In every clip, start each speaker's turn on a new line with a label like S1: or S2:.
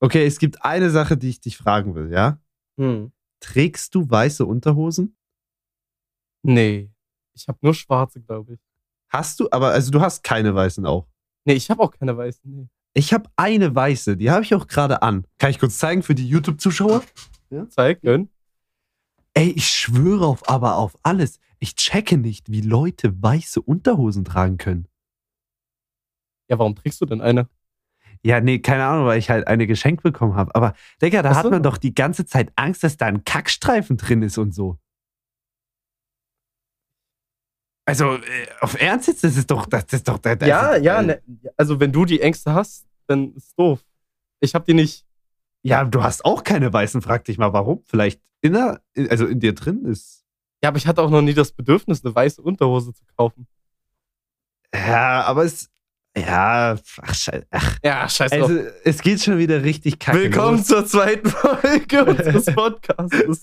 S1: Okay, es gibt eine Sache, die ich dich fragen will, ja?
S2: Hm.
S1: Trägst du weiße Unterhosen?
S2: Nee. Ich habe nur schwarze, glaube ich.
S1: Hast du, aber also du hast keine weißen auch.
S2: Nee, ich habe auch keine weißen. Nee.
S1: Ich habe eine weiße, die habe ich auch gerade an. Kann ich kurz zeigen für die YouTube-Zuschauer?
S2: Zeigen.
S1: Ey, ich schwöre auf aber auf alles. Ich checke nicht, wie Leute weiße Unterhosen tragen können.
S2: Ja, warum trägst du denn eine?
S1: Ja, nee, keine Ahnung, weil ich halt eine geschenkt bekommen habe. Aber, Digga, da
S2: Ach
S1: hat
S2: so.
S1: man doch die ganze Zeit Angst, dass da ein Kackstreifen drin ist und so. Also, äh, auf Ernst jetzt? Das ist doch, das ist doch, das
S2: ja,
S1: ist,
S2: ja, ne, also wenn du die Ängste hast, dann ist doof. Ich habe die nicht.
S1: Ja, du hast auch keine weißen, frag dich mal, warum? Vielleicht inner, also in dir drin ist.
S2: Ja, aber ich hatte auch noch nie das Bedürfnis, eine weiße Unterhose zu kaufen.
S1: Ja, aber es, ja, ach, scheiße. Ach,
S2: Ja, scheiß drauf.
S1: also, es geht schon wieder richtig kacke
S2: Willkommen
S1: los.
S2: zur zweiten Folge unseres Podcasts.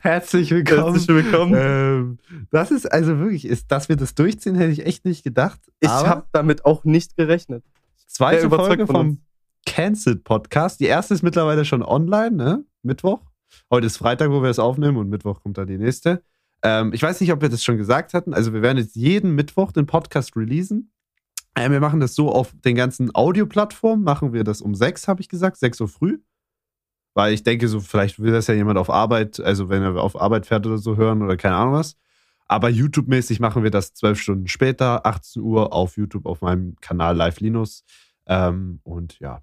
S1: Herzlich willkommen.
S2: Herzlich willkommen.
S1: Ähm, das ist also wirklich, ist, dass wir das durchziehen, hätte ich echt nicht gedacht.
S2: Ich habe damit auch nicht gerechnet.
S1: zweite Folge
S2: von
S1: vom. Cancelled Podcast. Die erste ist mittlerweile schon online, ne? Mittwoch. Heute ist Freitag, wo wir es aufnehmen und Mittwoch kommt dann die nächste. Ähm, ich weiß nicht, ob wir das schon gesagt hatten. Also wir werden jetzt jeden Mittwoch den Podcast releasen. Ähm, wir machen das so auf den ganzen Audioplattformen. Machen wir das um sechs, habe ich gesagt, sechs Uhr früh. Weil ich denke, so vielleicht will das ja jemand auf Arbeit, also wenn er auf Arbeit fährt oder so hören oder keine Ahnung was. Aber YouTube-mäßig machen wir das zwölf Stunden später, 18 Uhr auf YouTube auf meinem Kanal Live Linus. Ähm, und ja.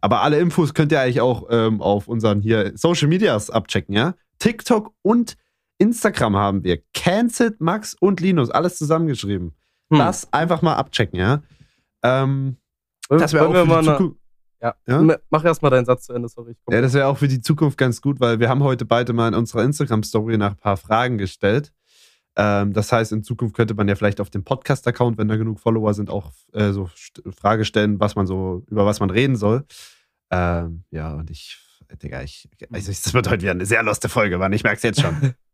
S1: Aber alle Infos könnt ihr eigentlich auch ähm, auf unseren hier Social Medias abchecken, ja? TikTok und Instagram haben wir. Cancelled, Max und Linus, alles zusammengeschrieben.
S2: Hm.
S1: Das einfach mal abchecken, ja? Ähm, das wäre auch
S2: wir
S1: für
S2: mal
S1: Zukunft.
S2: Ja.
S1: Ja?
S2: Mach erst mal deinen Satz zu Ende, sorry. Ich
S1: Ja, das wäre auch für die Zukunft ganz gut, weil wir haben heute beide mal in unserer Instagram-Story nach ein paar Fragen gestellt. Ähm, das heißt, in Zukunft könnte man ja vielleicht auf dem Podcast-Account, wenn da genug Follower sind, auch äh, so Frage stellen, was man so, über was man reden soll. Ähm, ja, und ich, Digga, ich, also das wird heute wieder eine sehr loste Folge, Mann. Ich merke es jetzt schon.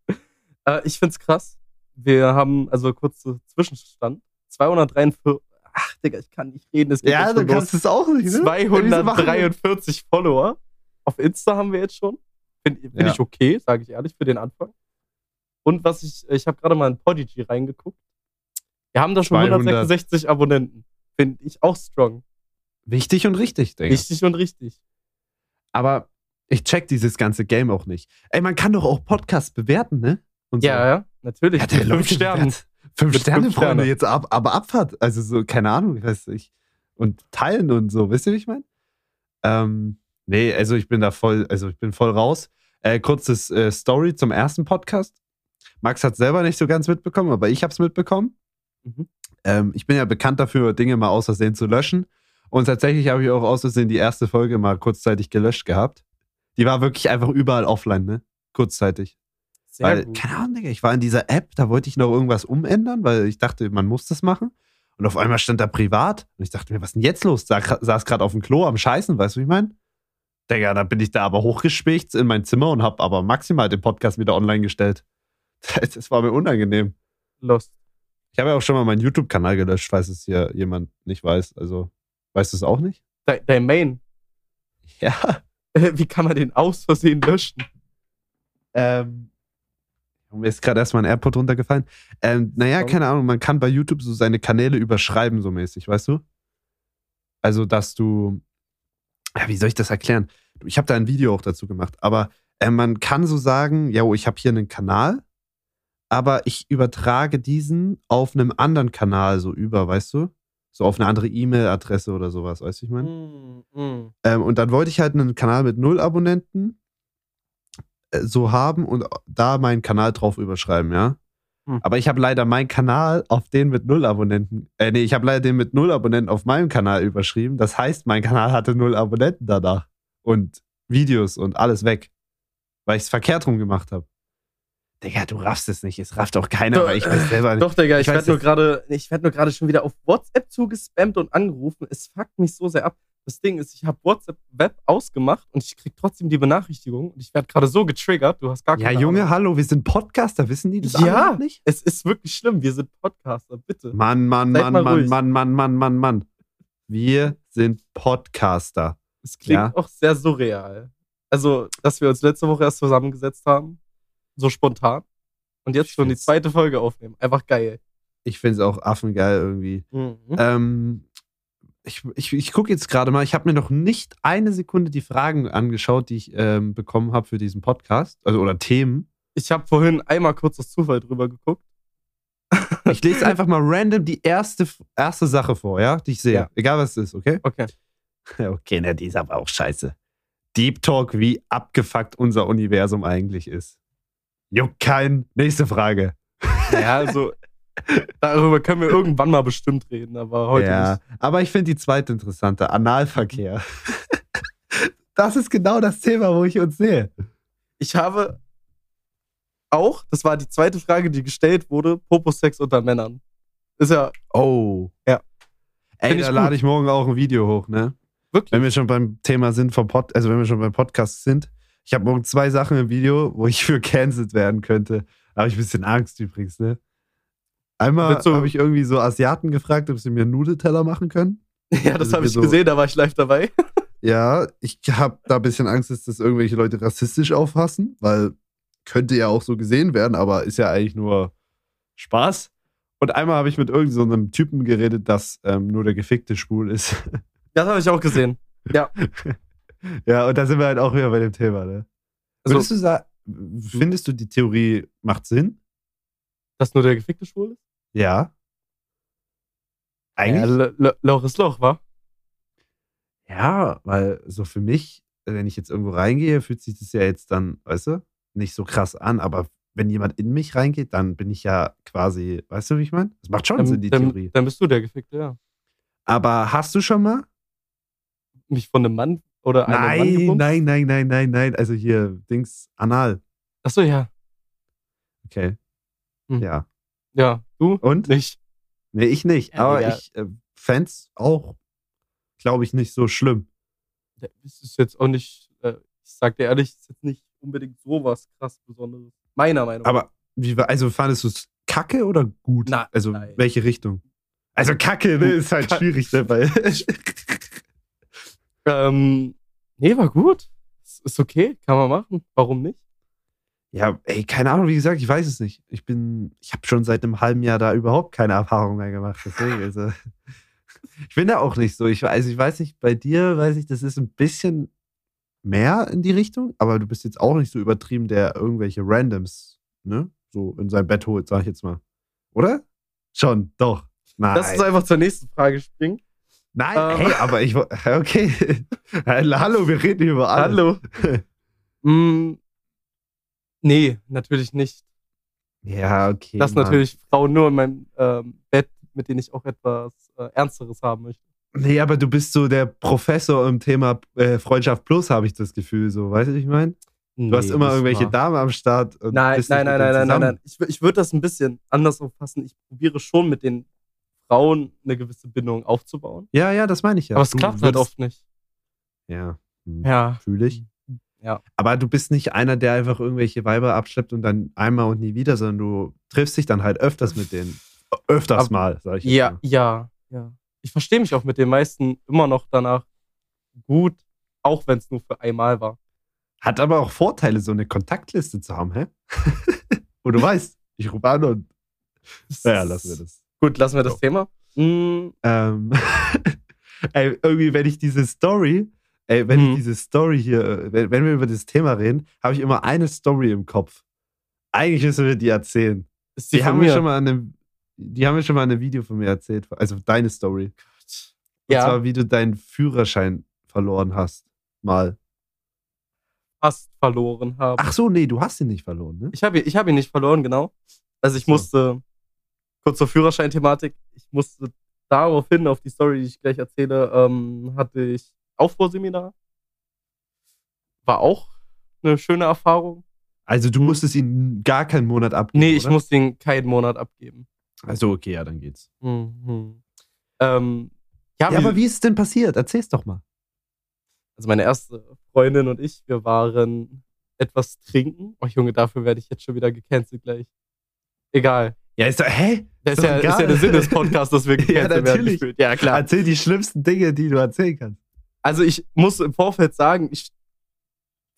S2: Äh, ich find's krass. Wir haben, also kurz Zwischenstand, 243, ach Digga, ich kann nicht reden, es geht
S1: ja, du kannst es auch nicht, ne? Wieso machen wir-
S2: 243 Follower. Auf Insta haben wir jetzt schon. Finde find
S1: Ja.
S2: ich okay, sage ich ehrlich, für den Anfang. Und was ich, ich habe gerade mal in Podigy reingeguckt. Wir haben da schon
S1: 200.
S2: 166 Abonnenten. Finde ich auch strong.
S1: Wichtig und richtig, Digga.
S2: Richtig und richtig.
S1: Aber ich check dieses ganze Game auch nicht. Ey, man kann doch auch Podcasts bewerten, ne? Und so.
S2: Ja, ja, natürlich.
S1: Ja, der
S2: Mit
S1: Leute
S2: fünf Sternen.
S1: bewertet. Fünf
S2: Mit
S1: Sterne,
S2: fünf
S1: Freunde,
S2: Sterne.
S1: jetzt ab, aber Abfahrt. Also so, keine Ahnung, weiß ich. Und teilen und so, wisst ihr, wie ich meine? Ähm, nee, also ich bin da voll, also ich bin voll raus. Äh, kurzes äh, Story zum ersten Podcast. Max hat selber nicht so ganz mitbekommen, aber ich habe es mitbekommen.
S2: Mhm.
S1: Ähm, ich bin ja bekannt dafür, Dinge mal aus Versehen zu löschen. Und tatsächlich habe ich auch aus Versehen die erste Folge mal kurzzeitig gelöscht gehabt. Die war wirklich einfach überall offline, ne? Kurzzeitig.
S2: Sehr
S1: weil,
S2: gut.
S1: keine Ahnung, Digga, ich war in dieser App, da wollte ich noch irgendwas umändern, weil ich dachte, man muss das machen. Und auf einmal stand da privat. Und ich dachte mir, was ist denn jetzt los? Da saß gerade auf dem Klo am Scheißen, weißt du, wie ich meine? Digga, dann bin ich da aber hochgespicht in mein Zimmer und habe aber maximal den Podcast wieder online gestellt. Das war mir unangenehm.
S2: Lost.
S1: Ich habe ja auch schon mal meinen YouTube-Kanal gelöscht, falls es hier jemand nicht weiß. Also, weißt du es auch nicht?
S2: Dein, dein Main.
S1: Ja.
S2: Wie kann man den aus Versehen löschen?
S1: Ähm, mir ist gerade erstmal ein AirPod runtergefallen. Ähm, naja, keine Ahnung, man kann bei YouTube so seine Kanäle überschreiben, so mäßig, weißt du? Also, dass du. Ja, wie soll ich das erklären? Ich habe da ein Video auch dazu gemacht, aber äh, man kann so sagen, ja, oh, ich habe hier einen Kanal, aber ich übertrage diesen auf einem anderen Kanal so über, weißt du? So auf eine andere E-Mail-Adresse oder sowas, weißt du, ich meine?
S2: Mm, mm.
S1: Ähm, und dann wollte ich halt einen Kanal mit null Abonnenten so haben und da meinen Kanal drauf überschreiben, ja.
S2: Hm.
S1: Aber ich habe leider meinen Kanal auf den mit null Abonnenten, äh, nee, ich habe leider den mit null Abonnenten auf meinem Kanal überschrieben. Das heißt, mein Kanal hatte null Abonnenten danach. Und Videos und alles weg. Weil ich es verkehrt rum gemacht habe. Digga, du raffst es nicht. Es rafft auch keiner,
S2: Doch,
S1: weil ich weiß selber nicht.
S2: Doch, Digga, ich,
S1: Ich
S2: werde nur gerade, ich werde nur gerade schon wieder auf WhatsApp zugespammt und angerufen. Es fuckt mich so sehr ab. Das Ding ist, ich habe WhatsApp Web ausgemacht und ich krieg trotzdem die Benachrichtigung und ich werde gerade so getriggert. Du hast gar
S1: Ja,
S2: keine
S1: Junge,
S2: Ahnung.
S1: hallo, wir sind Podcaster, wissen die das
S2: Ja.
S1: nicht?
S2: Es ist wirklich schlimm. Wir sind Podcaster, bitte.
S1: Mann, Mann,
S2: Seid
S1: Mann, Mann,
S2: ruhig.
S1: Mann, Mann, Mann, Mann, Mann. Wir sind Podcaster.
S2: Es klingt
S1: Ja.
S2: auch sehr surreal. Also, dass wir uns letzte Woche erst zusammengesetzt haben. So spontan. Und jetzt
S1: Ich
S2: schon die zweite Folge aufnehmen. Einfach geil.
S1: Ich finde es auch affengeil irgendwie.
S2: Mhm.
S1: Ähm, ich ich, ich gucke jetzt gerade mal, ich habe mir noch nicht eine Sekunde die Fragen angeschaut, die ich ähm, bekommen habe für diesen Podcast. Also oder Themen.
S2: Ich habe vorhin einmal kurz aus Zufall drüber geguckt.
S1: Ich lese einfach mal random die erste, erste Sache vor, ja, die ich sehe.
S2: Ja.
S1: Egal was es ist, okay?
S2: Okay.
S1: Okay, na, die ist aber auch scheiße. Deep Talk, wie abgefuckt unser Universum eigentlich ist. Juckt kein. Nächste Frage.
S2: Naja, also, darüber können wir irgendwann mal bestimmt reden, aber heute
S1: ja,
S2: nicht.
S1: aber ich finde die zweite interessante. Analverkehr. das ist genau das Thema, wo ich uns sehe.
S2: Ich habe auch, das war die zweite Frage, die gestellt wurde, Poposex unter Männern. Ist ja
S1: Oh.
S2: Ja.
S1: Ey, da lade ich morgen auch ein Video hoch, ne?
S2: wirklich.
S1: Wenn wir schon beim Thema sind vom Pod, also wenn wir schon beim Podcast sind. Ich habe morgen zwei Sachen im Video, wo ich für cancelled werden könnte. Da habe ich ein bisschen Angst übrigens, ne? Einmal
S2: du-
S1: habe ich irgendwie so Asiaten gefragt, ob sie mir Nudelteller machen können.
S2: Ja, das
S1: Also
S2: habe ich
S1: so-
S2: gesehen, da war ich live dabei.
S1: Ja, ich habe da ein bisschen Angst, dass das irgendwelche Leute rassistisch auffassen, weil könnte ja auch so gesehen werden, aber ist ja eigentlich nur Spaß. Und einmal habe ich mit irgendeinem so einem Typen geredet, dass ähm, nur der Gefickte schwul ist.
S2: Das habe ich auch gesehen. Ja.
S1: ja, und da sind wir halt auch wieder bei dem Thema, ne?
S2: Also,
S1: Würdest du sagen, findest du die Theorie macht Sinn?
S2: dass nur der gefickte Schwul ist?
S1: Ja.
S2: Ja,
S1: Eigentlich?
S2: L- Loch ist Loch, wa?
S1: Ja, weil so für mich, wenn ich jetzt irgendwo reingehe, fühlt sich das ja jetzt dann, weißt du, nicht so krass an, aber wenn jemand in mich reingeht, dann bin ich ja quasi, weißt du, wie ich meine? Das macht schon Sinn,
S2: Dann,
S1: die
S2: dann,
S1: Theorie.
S2: dann bist du der gefickte, ja.
S1: Aber hast du schon mal?
S2: Mich von einem Mann oder einem Mann
S1: Nein,
S2: gebumst?
S1: nein, nein, nein, nein, nein. Also hier, Dings, anal.
S2: Achso, ja.
S1: Okay.
S2: Hm.
S1: Ja.
S2: Ja, du?
S1: Und?
S2: Nicht.
S1: Nee, ich nicht.
S2: Ja,
S1: aber
S2: Digga.
S1: ich äh, fände auch, glaube ich, nicht so schlimm.
S2: Ja, Es ist jetzt auch nicht, äh, ich sag dir ehrlich, es ist jetzt nicht unbedingt so was krass Besonderes. Meiner Meinung nach.
S1: Aber wie war, also fandest du es kacke oder gut?
S2: Na,
S1: also
S2: nein.
S1: welche Richtung? Also kacke, ne, ist halt
S2: Kack-
S1: schwierig, ne, weil
S2: Ähm, nee, war gut. Ist, ist okay, kann man machen. Warum nicht?
S1: Ja, ey, keine Ahnung, wie gesagt, ich weiß es nicht. Ich bin, ich habe schon seit einem halben Jahr da überhaupt keine Erfahrung mehr gemacht, deswegen, also ich bin da auch nicht so. Ich weiß, ich weiß nicht, bei dir weiß ich, das ist ein bisschen mehr in die Richtung, aber du bist jetzt auch nicht so übertrieben, der irgendwelche Randoms, ne, so in sein Bett holt, sag ich jetzt mal. Oder? Schon, doch. Nein.
S2: Lass uns einfach zur nächsten Frage springen.
S1: Nein,
S2: Ähm.
S1: hey, aber ich okay. Hallo, wir reden hier über alles.
S2: Hallo. Nee, natürlich nicht.
S1: Ja, okay.
S2: Dass
S1: Mann.
S2: natürlich Frauen nur in meinem ähm, Bett, mit denen ich auch etwas äh, Ernsteres haben möchte.
S1: Nee, aber du bist so der Professor im Thema äh, Freundschaft Plus, habe ich das Gefühl, so. Weißt du, wie ich meine? Du hast immer irgendwelche
S2: Damen.
S1: Damen am Start.
S2: Nein, nein, nein, nein, nein, nein, nein. Ich, ich würde das ein bisschen anders auffassen. Ich probiere schon mit den Frauen eine gewisse Bindung aufzubauen.
S1: Ja, ja, das meine ich ja.
S2: aber es klappt halt oft nicht.
S1: Ja, hm,
S2: Ja.
S1: fühle ich.
S2: Ja.
S1: Aber du bist nicht einer, der einfach irgendwelche Weiber abschleppt und dann einmal und nie wieder, sondern du triffst dich dann halt öfters mit denen. Öfters
S2: Aber-
S1: mal, sag ich
S2: Ja,
S1: mal.
S2: ja, ja. Ich verstehe mich auch mit den meisten immer noch danach gut, auch wenn es nur für einmal war.
S1: Hat aber auch Vorteile, so eine Kontaktliste zu haben, hä? Wo du weißt, ich rufe an und. Naja, lassen wir das.
S2: Gut, lassen wir das
S1: So.
S2: Thema. Mm,
S1: Ähm, ey, irgendwie, wenn ich diese Story, ey, wenn
S2: Mhm.
S1: ich diese Story hier, äh, wenn, wenn wir über das Thema reden, habe ich immer eine Story im Kopf. Eigentlich müssen wir die erzählen.
S2: ist
S1: Die,
S2: die,
S1: haben
S2: mir.
S1: wir schon mal in einem, die haben wir schon mal in einem Video von mir erzählt. Also deine Story. Und
S2: ja,
S1: zwar, wie du deinen Führerschein verloren hast. Mal.
S2: fast verloren habe.
S1: Ach so, nee, du hast ihn nicht verloren, ne?
S2: Ich habe ich hab ihn nicht verloren, genau. Also ich
S1: So.
S2: musste, kurz zur Führerscheinthematik, ich musste daraufhin, auf die Story, die ich gleich erzähle, ähm, hatte ich Aufbauseminar. War auch eine schöne Erfahrung.
S1: Also du musstest ihn gar keinen Monat abgeben.
S2: Nee, ich
S1: oder?
S2: musste ihn keinen Monat abgeben.
S1: Also okay, ja, dann geht's.
S2: Mhm. Ähm, ja,
S1: Ja, aber wie ist es denn passiert? Erzähl's doch mal.
S2: also meine erste Freundin und ich, wir waren etwas trinken. Oh Junge, dafür werde ich jetzt schon wieder gecancelt gleich. Egal.
S1: Ja, ist doch, hä?
S2: Das ist,
S1: Ist
S2: ja, ist ja der Sinn des Podcasts, dass wir
S1: Ja,
S2: gecancelt werden.
S1: natürlich.
S2: gefühlt. Ja, klar.
S1: Erzähl die schlimmsten Dinge, die du erzählen kannst.
S2: Also ich muss im Vorfeld sagen, ich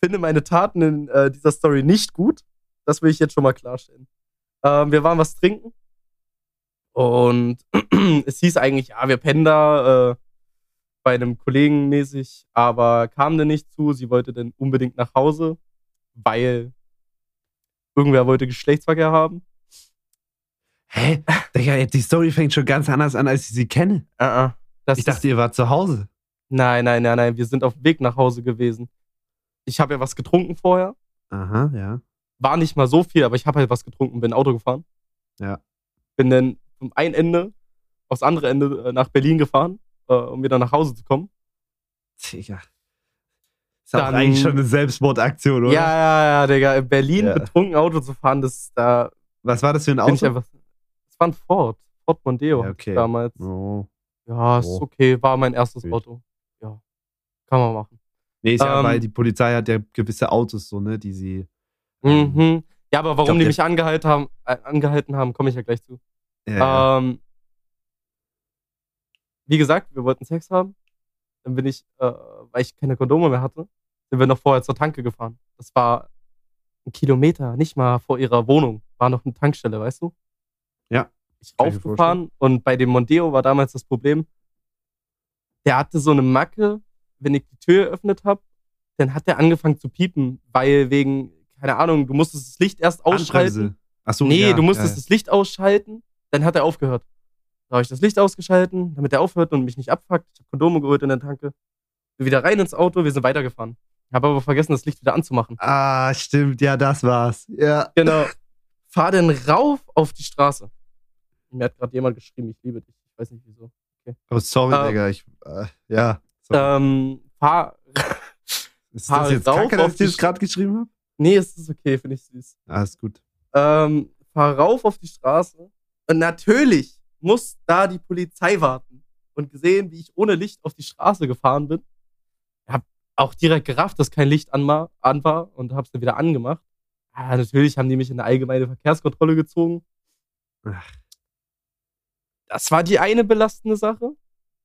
S2: finde meine Taten in äh, dieser Story nicht gut. Das will ich jetzt schon mal klarstellen. Ähm, wir waren was trinken und es hieß eigentlich, ja, wir pennen da äh, bei einem Kollegen mäßig, aber kam denn nicht zu. Sie wollte dann unbedingt nach Hause, weil irgendwer wollte Geschlechtsverkehr haben.
S1: Hä? Digga, die Story fängt schon ganz anders an, als ich sie kenne.
S2: Uh -uh. Das
S1: ich dachte, ihr wart zu Hause.
S2: Nein, nein, nein, nein. Wir sind auf dem Weg nach Hause gewesen. Ich habe ja was getrunken vorher.
S1: Aha, ja.
S2: War nicht mal so viel, aber ich habe halt was getrunken, bin Auto gefahren.
S1: Ja.
S2: Bin dann vom einen Ende aufs andere Ende äh, nach Berlin gefahren, äh, um wieder nach Hause zu kommen.
S1: Digga. Ist auch eigentlich schon eine Selbstmordaktion, oder?
S2: Ja, ja, ja, Digga. In Berlin ja. betrunken Auto zu fahren, das da.
S1: Was war das für ein Auto?
S2: Das war ein Ford. Ford Mondeo
S1: ja, okay.
S2: damals.
S1: Oh.
S2: Ja, ist
S1: Oh.
S2: okay. War mein erstes
S1: Gut.
S2: Auto. Kann man machen.
S1: Nee, ist ja,
S2: Ähm,
S1: weil die Polizei hat ja gewisse Autos so, ne, die sie.
S2: Mhm. Ja, aber warum
S1: glaub,
S2: die mich angehalten haben, äh, angehalten haben, komme ich ja gleich zu.
S1: Ja.
S2: Ähm, wie gesagt, wir wollten Sex haben. Dann bin ich, äh, weil ich keine Kondome mehr hatte, sind wir noch vorher zur Tanke gefahren. Das war ein Kilometer, nicht mal vor ihrer Wohnung. War noch eine Tankstelle, weißt du?
S1: Ja,
S2: Ich
S1: kann ich mir
S2: aufgefahren und bei dem Mondeo war damals das Problem, der hatte so eine Macke, wenn ich die Tür eröffnet habe, dann hat der angefangen zu piepen, weil wegen, keine Ahnung, du musstest das Licht erst ausschalten.
S1: Achso,
S2: Nee,
S1: ja,
S2: du musstest
S1: ja.
S2: das Licht ausschalten, dann hat er aufgehört. Da habe ich das Licht ausgeschalten, damit er aufhört und mich nicht abfuckt. Ich habe Kondome geholt in der Tanke. Bin wieder rein ins Auto, wir sind weitergefahren. Habe aber vergessen, das Licht wieder anzumachen.
S1: Ah, stimmt, ja, das war's. Ja.
S2: Genau. Fahr dann rauf auf die Straße. Mir hat gerade jemand geschrieben, ich liebe dich. Ich weiß nicht wieso.
S1: Oh, sorry,
S2: Ähm,
S1: Digga. Ich, äh, ja.
S2: Ähm, fahr.
S1: ist das jetzt
S2: rauf
S1: kacke, dass
S2: auf
S1: ich das gerade geschrieben habe?
S2: Nee, es ist okay, finde ich süß.
S1: Ah, ist gut.
S2: Ähm, fahr rauf auf die Straße. Und natürlich muss da die Polizei warten. Und gesehen, wie ich ohne Licht auf die Straße gefahren bin. Hab auch direkt gerafft, dass kein Licht an, war- an war und hab's dann wieder angemacht. Ah, natürlich haben die mich in eine allgemeine Verkehrskontrolle gezogen.
S1: Ach.
S2: Das war die eine belastende Sache.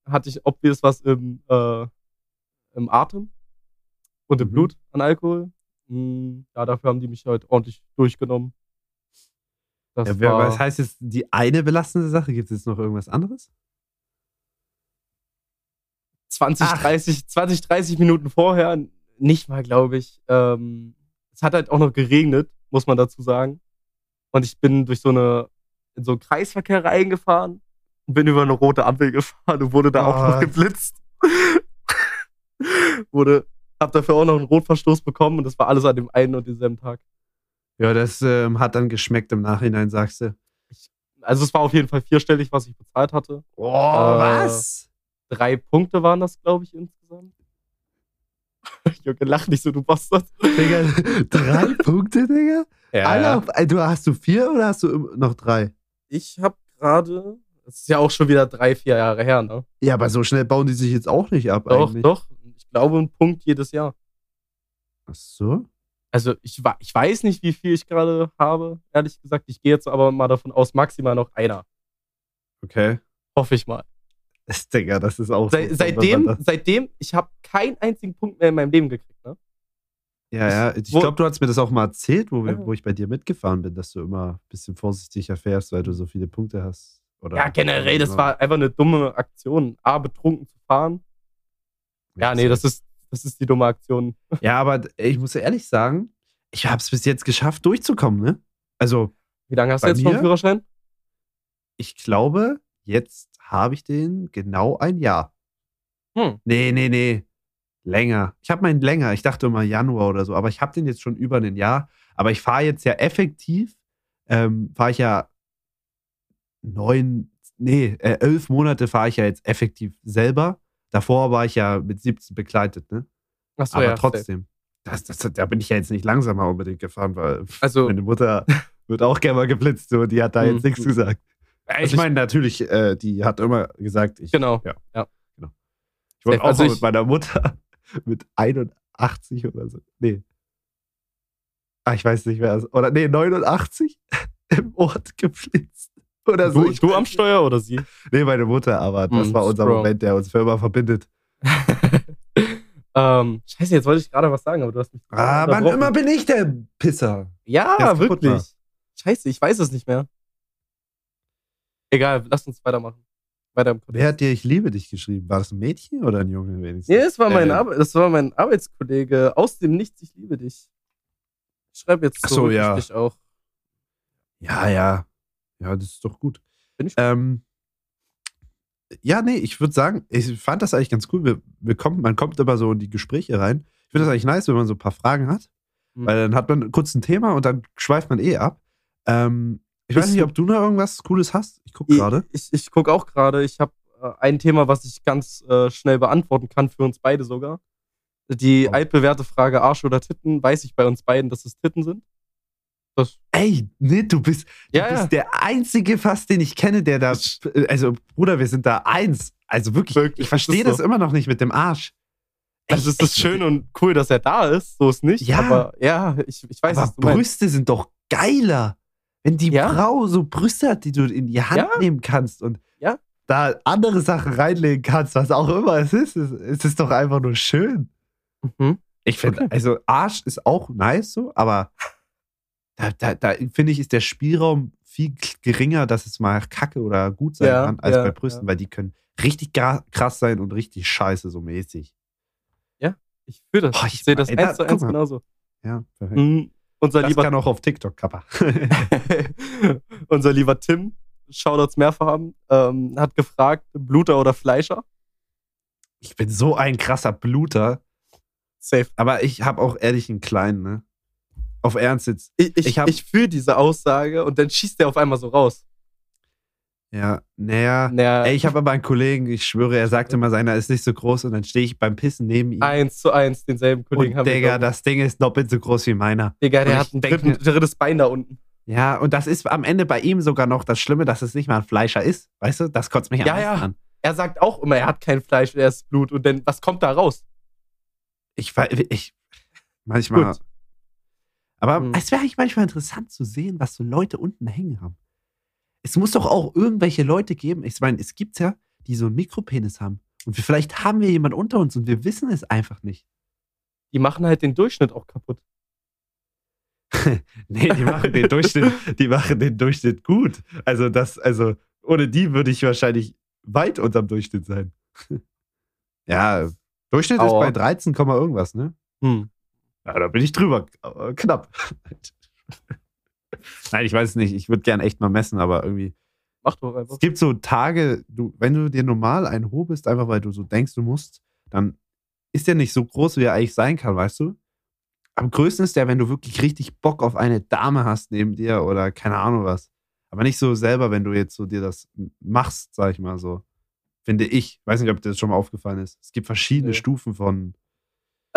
S2: Hatte ich obvious was im, äh, im Atem und im
S1: Mhm.
S2: Blut an Alkohol. Hm, ja, dafür haben die mich halt ordentlich durchgenommen. Das
S1: Ja,
S2: war,
S1: was heißt jetzt die eine belastende Sache? Gibt es jetzt noch irgendwas anderes?
S2: 20,
S1: Ach.
S2: 30, 20, 30 Minuten vorher, nicht mal, glaube ich. Ähm, es hat halt auch noch geregnet, muss man dazu sagen. Und ich bin durch so eine, in so einen Kreisverkehr reingefahren und bin über eine rote Ampel gefahren und wurde da auch
S1: Oh.
S2: noch geblitzt. wurde, hab dafür auch noch einen Rotverstoß bekommen und das war alles an dem einen und denselben Tag.
S1: Ja, das ähm, hat dann geschmeckt im Nachhinein, sagst du.
S2: Also es war auf jeden Fall vierstellig, was ich bezahlt hatte.
S1: Oh,
S2: Äh,
S1: was?
S2: Drei Punkte waren das, glaube ich, insgesamt. Junge, lach nicht so, du Bastard.
S1: Digga, drei Punkte, Digga?
S2: Ja,
S1: Alle auf, äh, du, hast du vier oder hast du noch drei?
S2: Ich habe gerade, das ist ja auch schon wieder drei, vier Jahre her, ne?
S1: Ja, aber so schnell bauen die sich jetzt auch nicht ab
S2: Doch,
S1: eigentlich.
S2: doch. Ich glaube, ein Punkt jedes Jahr.
S1: Ach so?
S2: Also ich, ich weiß nicht, wie viel ich gerade habe, ehrlich gesagt. Ich gehe jetzt aber mal davon aus, maximal noch einer.
S1: Okay.
S2: Hoffe ich mal.
S1: Das, Digga, das ist auch
S2: Sei,
S1: so
S2: seitdem, seitdem, ich habe keinen einzigen Punkt mehr in meinem Leben gekriegt, ne?
S1: Ja, ja. Ich glaube, du hast mir das auch mal erzählt, wo, wir, wo ich bei dir mitgefahren bin, dass du immer ein bisschen vorsichtiger fährst, weil du so viele Punkte hast. Oder
S2: Ja, generell, das war einfach eine dumme Aktion. A, betrunken zu fahren. Ja, nee, das ist, das ist die dumme Aktion.
S1: Ja, aber ich muss ehrlich sagen, ich habe es bis jetzt geschafft, durchzukommen, ne? Also,
S2: Wie lange hast du jetzt
S1: mir?
S2: einen Führerschein?
S1: ich glaube, jetzt habe ich den genau ein Jahr.
S2: Hm.
S1: Nee, nee, nee. Länger. Ich habe meinen länger. Ich dachte immer Januar oder so, aber ich habe den jetzt schon über ein Jahr. Aber ich fahre jetzt ja effektiv, ähm, fahre ich ja neun, nee, äh, elf Monate fahre ich ja jetzt effektiv selber. Davor war ich ja mit 17 begleitet, ne?
S2: Achso,
S1: aber
S2: ja.
S1: trotzdem. Das, das, da bin ich ja jetzt nicht langsamer unbedingt gefahren, weil
S2: Also,
S1: meine Mutter wird auch gerne mal geblitzt, so, die hat da jetzt
S2: Mhm.
S1: nichts gesagt. Ich
S2: Also ich-
S1: meine, natürlich, äh, die hat immer gesagt, ich,
S2: genau.
S1: Ja.
S2: ja.
S1: ich wollte auch
S2: Also
S1: mal
S2: ich-
S1: mit meiner Mutter mit 81 oder so. Nee. Ah, ich weiß nicht, wer es Oder nee, 89 im Ort geblitzt. Oder so.
S2: Du,
S1: Ich
S2: du am. Steuer oder sie?
S1: Nee, meine Mutter, aber das
S2: Mm,
S1: war unser
S2: strong.
S1: Moment, der uns für immer verbindet.
S2: Ähm, scheiße, jetzt wollte ich gerade was sagen, aber du hast mich.
S1: Ah, wann immer bin ich der Pisser.
S2: Ja,
S1: der
S2: wirklich.
S1: macht.
S2: Scheiße, ich weiß es nicht mehr. Egal, lass uns weitermachen. Weiter im.
S1: Wer hat dir Ich liebe dich geschrieben? War das ein Mädchen oder ein Junge wenigstens?
S2: Nee, das war, mein
S1: Äh,
S2: Arbe das war mein Arbeitskollege aus dem Nichts, ich liebe dich. Ich schreibe jetzt
S1: so,
S2: zurück,
S1: ja.
S2: ich dich auch.
S1: Ja, ja. Ja, das ist doch gut.
S2: Bin ich-
S1: Ähm, ja, nee, ich würde sagen, ich fand das eigentlich ganz cool. Wir, wir kommen, man kommt immer so in die Gespräche rein. Ich finde das eigentlich nice, wenn man so ein paar Fragen hat.
S2: Mhm.
S1: Weil dann hat man kurz ein Thema und dann schweift man eh ab. Ähm, ich weiß nicht, ob du noch irgendwas Cooles hast. Ich gucke gerade.
S2: Ich, ich gucke auch gerade, ich habe äh, ein Thema, was ich ganz äh, schnell beantworten kann, für uns beide sogar. Die
S1: Oh.
S2: altbewährte Frage Arsch oder Titten, weiß ich bei uns beiden, dass es Titten sind. Das,
S1: Ey, nee, du bist, du
S2: Ja,
S1: bist
S2: ja.
S1: der einzige fast, den ich kenne, der da. Also, Bruder, wir sind da eins. Also wirklich,
S2: Wirklich,
S1: ich verstehe
S2: das
S1: das immer noch nicht mit dem Arsch.
S2: das
S1: Echt,
S2: ist das
S1: echt,
S2: schön und cool, dass er da ist, so ist nicht.
S1: Ja.
S2: Aber ja, ich, ich weiß, was du meinst.
S1: Brüste sind doch geiler. Wenn die
S2: Ja.
S1: Frau so Brüste hat, die du in die Hand nehmen kannst und da andere Sachen reinlegen kannst, was auch immer es ist, es, es ist doch einfach nur schön.
S2: Mhm.
S1: Ich finde,
S2: Okay.
S1: also Arsch ist auch nice so, aber da, da, da finde ich, ist der Spielraum viel geringer, dass es mal kacke oder gut sein
S2: Ja,
S1: kann, als
S2: ja,
S1: bei Brüsten,
S2: ja.
S1: weil die können richtig krass sein und richtig scheiße so mäßig.
S2: Ich fühle das.
S1: Boah,
S2: ich
S1: ich-
S2: sehe das
S1: ey, da-
S2: eins zu eins genauso.
S1: Ja, perfekt.
S2: Mhm. Unser
S1: Das
S2: lieber
S1: kann auch auf TikTok, Kappa.
S2: Unser lieber Tim, Shoutouts mehrfach haben, ähm, hat gefragt, Bluter oder Fleischer?
S1: ich bin so ein krasser Bluter.
S2: Safe.
S1: Aber ich habe auch ehrlich einen kleinen, ne? Auf Ernst jetzt.
S2: Ich, ich,
S1: Ich
S2: ich, fühle diese Aussage und dann schießt der auf einmal so raus.
S1: Ja, naja.
S2: Naja,
S1: Ey, ich habe aber einen Kollegen, ich schwöre, er sagte mal, seiner ist nicht so groß und dann stehe ich beim Pissen neben ihm.
S2: eins zu eins denselben Kollegen
S1: und
S2: haben wir.
S1: Digga,
S2: ich.
S1: das Ding ist doppelt so groß wie meiner.
S2: Digga, der hat ein dritten, drittes Bein da unten.
S1: Ja, und das ist am Ende bei ihm sogar noch das Schlimme, dass es nicht mal ein Fleischer ist. Weißt du, das kotzt mich
S2: Ja, ja.
S1: an.
S2: Er sagt auch immer, er hat kein Fleisch, er ist Blut. Und dann, was kommt da raus?
S1: Ich, ich manchmal.
S2: Gut.
S1: Aber
S2: Hm.
S1: es wäre eigentlich manchmal interessant zu sehen, was so Leute unten hängen haben. Es muss doch auch irgendwelche Leute geben. Ich meine, es gibt ja, die so einen Mikropenis haben. Und wir, vielleicht haben wir jemanden unter uns und wir wissen es einfach nicht.
S2: Die machen halt den Durchschnitt auch kaputt.
S1: Nee, die machen den Durchschnitt, die machen den Durchschnitt gut. Also das, also ohne die würde ich wahrscheinlich weit unterm Durchschnitt sein. Ja, Durchschnitt
S2: Aua.
S1: ist bei 13, Komma irgendwas, ne?
S2: Hm.
S1: Ja, da bin ich drüber. Aber Knapp. Nein, ich weiß es nicht. Ich würde gern echt mal messen, aber irgendwie.
S2: Mach doch einfach.
S1: Es gibt so Tage, du, wenn du dir normal ein Ho bist, einfach weil du so denkst, du musst, dann ist der nicht so groß, wie er eigentlich sein kann, weißt du? Am größten ist der, wenn du wirklich richtig Bock auf eine Dame hast neben dir oder keine Ahnung was. Aber nicht so selber, wenn du jetzt so dir das machst, sag ich mal so. Finde ich. Weiß nicht, ob dir das schon mal aufgefallen ist. Es gibt verschiedene
S2: Nee.
S1: Stufen von.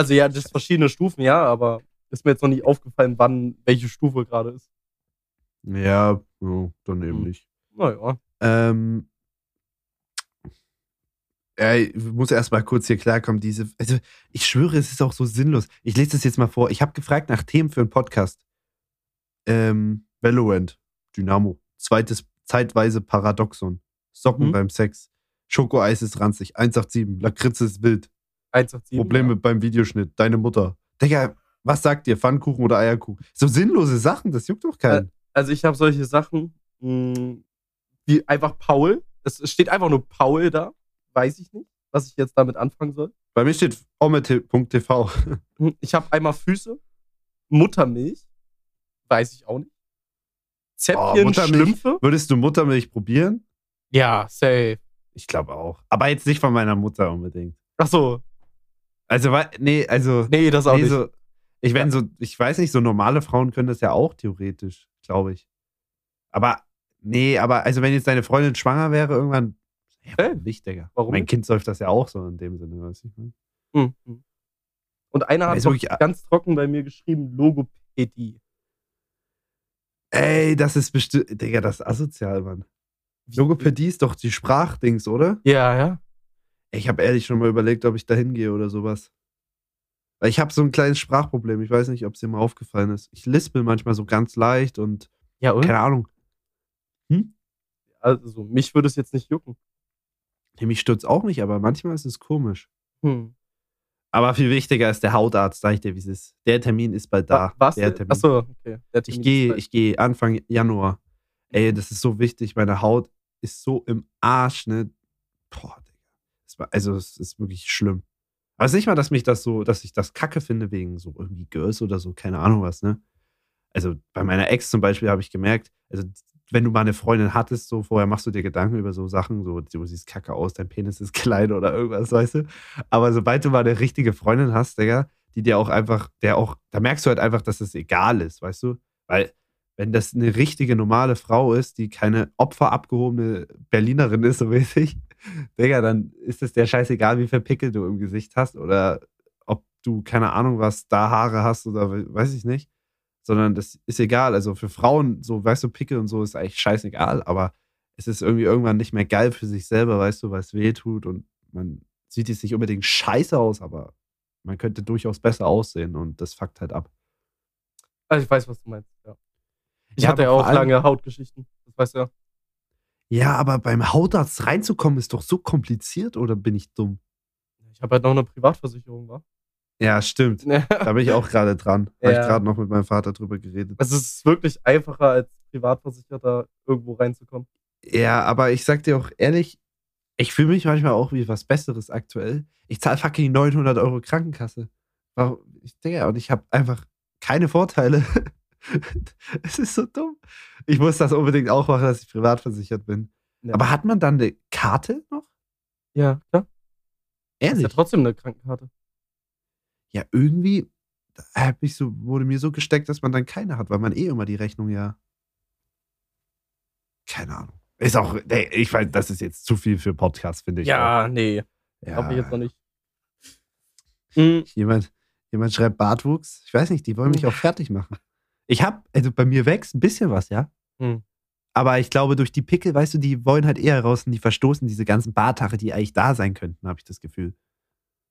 S2: Also ja, das sind verschiedene Stufen, ja, aber ist mir jetzt noch nicht aufgefallen, wann welche Stufe gerade ist.
S1: Ja, oh, dann eben
S2: Hm.
S1: nicht.
S2: Naja.
S1: Ähm, ey, ich muss erst mal kurz hier klarkommen. Diese, also ich schwöre, es ist auch so sinnlos. Ich lese das jetzt mal vor. Ich habe gefragt nach Themen für einen Podcast. Ähm, Valorant, Dynamo, zweites zeitweise Paradoxon, Socken
S2: Mhm.
S1: beim Sex, Schokoeis ist ranzig, 187, Lakritze ist wild,
S2: 187.
S1: Probleme beim Videoschnitt, deine Mutter. Digga, was sagt ihr? Pfannkuchen oder Eierkuchen? So sinnlose Sachen, das juckt doch keinen.
S2: Also ich habe solche Sachen, mh, wie einfach Paul. Es steht einfach nur Paul da. Weiß ich nicht, was ich jetzt damit anfangen soll.
S1: Bei mir steht omme.tv.
S2: Hm, Ich habe einmal Füße, Muttermilch. Weiß ich auch nicht. Zäpfchen,
S1: Muttermilch.
S2: Schlümpfe.
S1: Würdest du Muttermilch probieren?
S2: Ja, safe.
S1: Ich glaube auch. Aber jetzt nicht von meiner Mutter unbedingt.
S2: Ach so.
S1: Also, nee, also.
S2: Nee, das auch
S1: nee,
S2: nicht.
S1: so, ich wenn so, ich weiß nicht, so normale Frauen können das ja auch theoretisch, glaube ich. Aber, nee, aber, also wenn jetzt deine Freundin schwanger wäre, irgendwann. Ja,
S2: Hey.
S1: nicht, Digga.
S2: Warum
S1: Mein? Kind säuft das ja auch so in dem Sinne, weißt du? ich meine?
S2: Hm, hm. Und einer hat
S1: wirklich-
S2: ganz trocken bei mir geschrieben, Logopädie.
S1: Ey, das ist bestimmt. Digga, das ist asozial, Mann. Logopädie ist doch die Sprachdings, oder?
S2: Ja, ja.
S1: Ich habe ehrlich schon mal überlegt, ob ich da hingehe oder sowas. Weil ich habe so ein kleines Sprachproblem. Ich weiß nicht, ob es dir mal aufgefallen ist. Ich lispel manchmal so ganz leicht und
S2: Ja, und?
S1: keine Ahnung.
S2: Also, mich würde es jetzt nicht jucken.
S1: Nee, Mich stürzt auch nicht, aber manchmal ist es komisch.
S2: Hm.
S1: Aber viel wichtiger ist der Hautarzt, sag ich dir, wie es ist. Der Termin ist bald da.
S2: Was?
S1: Der Termin.
S2: Achso, okay. Der
S1: Ich
S2: Termin
S1: gehe,
S2: ist bald.
S1: ich gehe Anfang Januar. Ey, das ist so wichtig. Meine Haut ist so im Arsch, ne? Boah, also, es ist wirklich schlimm. Aber es ist nicht mal, dass mich das so, dass ich das kacke finde wegen so irgendwie Girls oder so, keine Ahnung was, ne? Also bei meiner Ex zum Beispiel habe ich gemerkt, also wenn du mal eine Freundin hattest, so vorher machst du dir Gedanken über so Sachen, so du siehst kacke aus, dein Penis ist klein oder irgendwas, weißt du? Aber sobald du mal eine richtige Freundin hast, Digga, die dir auch einfach, der auch, da merkst du halt einfach, dass es egal ist, weißt du? Weil wenn das eine richtige normale Frau ist, die keine opferabgehobene Berlinerin ist, so mäßig, Digga, dann ist es der scheißegal, wie viel Pickel du im Gesicht hast oder ob du, keine Ahnung, was, da Haare hast oder we- weiß ich nicht. Sondern das ist egal. Also für Frauen, so, weißt du, Pickel und so ist eigentlich scheißegal, aber es ist irgendwie irgendwann nicht mehr geil für sich selber, weißt du, weil es weh tut und man sieht jetzt nicht unbedingt scheiße aus, aber man könnte durchaus besser aussehen und das fuckt halt ab.
S2: Also ich weiß, was du meinst, ja. Ich
S1: Ja,
S2: hatte ja auch lange Hautgeschichten. Das weißt du ja.
S1: Ja, aber beim Hautarzt reinzukommen ist doch so kompliziert oder bin ich dumm?
S2: Ich habe halt noch eine Privatversicherung, wa?
S1: Ja, stimmt. Da bin ich auch gerade dran. Habe ich
S2: Ja.
S1: gerade noch mit meinem Vater drüber geredet.
S2: Also es ist wirklich einfacher, als Privatversicherter irgendwo reinzukommen.
S1: Ja, aber ich sag dir auch ehrlich, ich fühle mich manchmal auch wie was Besseres aktuell. Ich zahle fucking 900 Euro Krankenkasse. Ich denke, und ich habe einfach keine Vorteile. es ist so dumm. Ich muss das unbedingt auch machen, dass ich privat versichert bin.
S2: Ja.
S1: Aber hat man dann eine Karte noch?
S2: Ja, klar. Das ist
S1: Ehrlich?
S2: ja trotzdem eine Krankenkarte.
S1: Ja, irgendwie hab ich so, wurde mir so gesteckt, dass man dann keine hat, weil man eh immer die Rechnung ja. Keine Ahnung. Ist auch, nee, ich weiß, das ist jetzt zu viel für Podcast, finde ich.
S2: Ja, nee.
S1: auch. ja.
S2: Hoffe ich jetzt noch nicht. Mhm.
S1: Jemand, jemand schreibt Bartwuchs. Ich weiß nicht, die wollen mich auch fertig machen. Ich hab, also bei mir wächst ein bisschen was, ja.
S2: Hm.
S1: Aber ich glaube, durch die Pickel, weißt du, die wollen halt eher raus und die verstoßen diese ganzen Barthaare, die eigentlich da sein könnten, habe ich das Gefühl.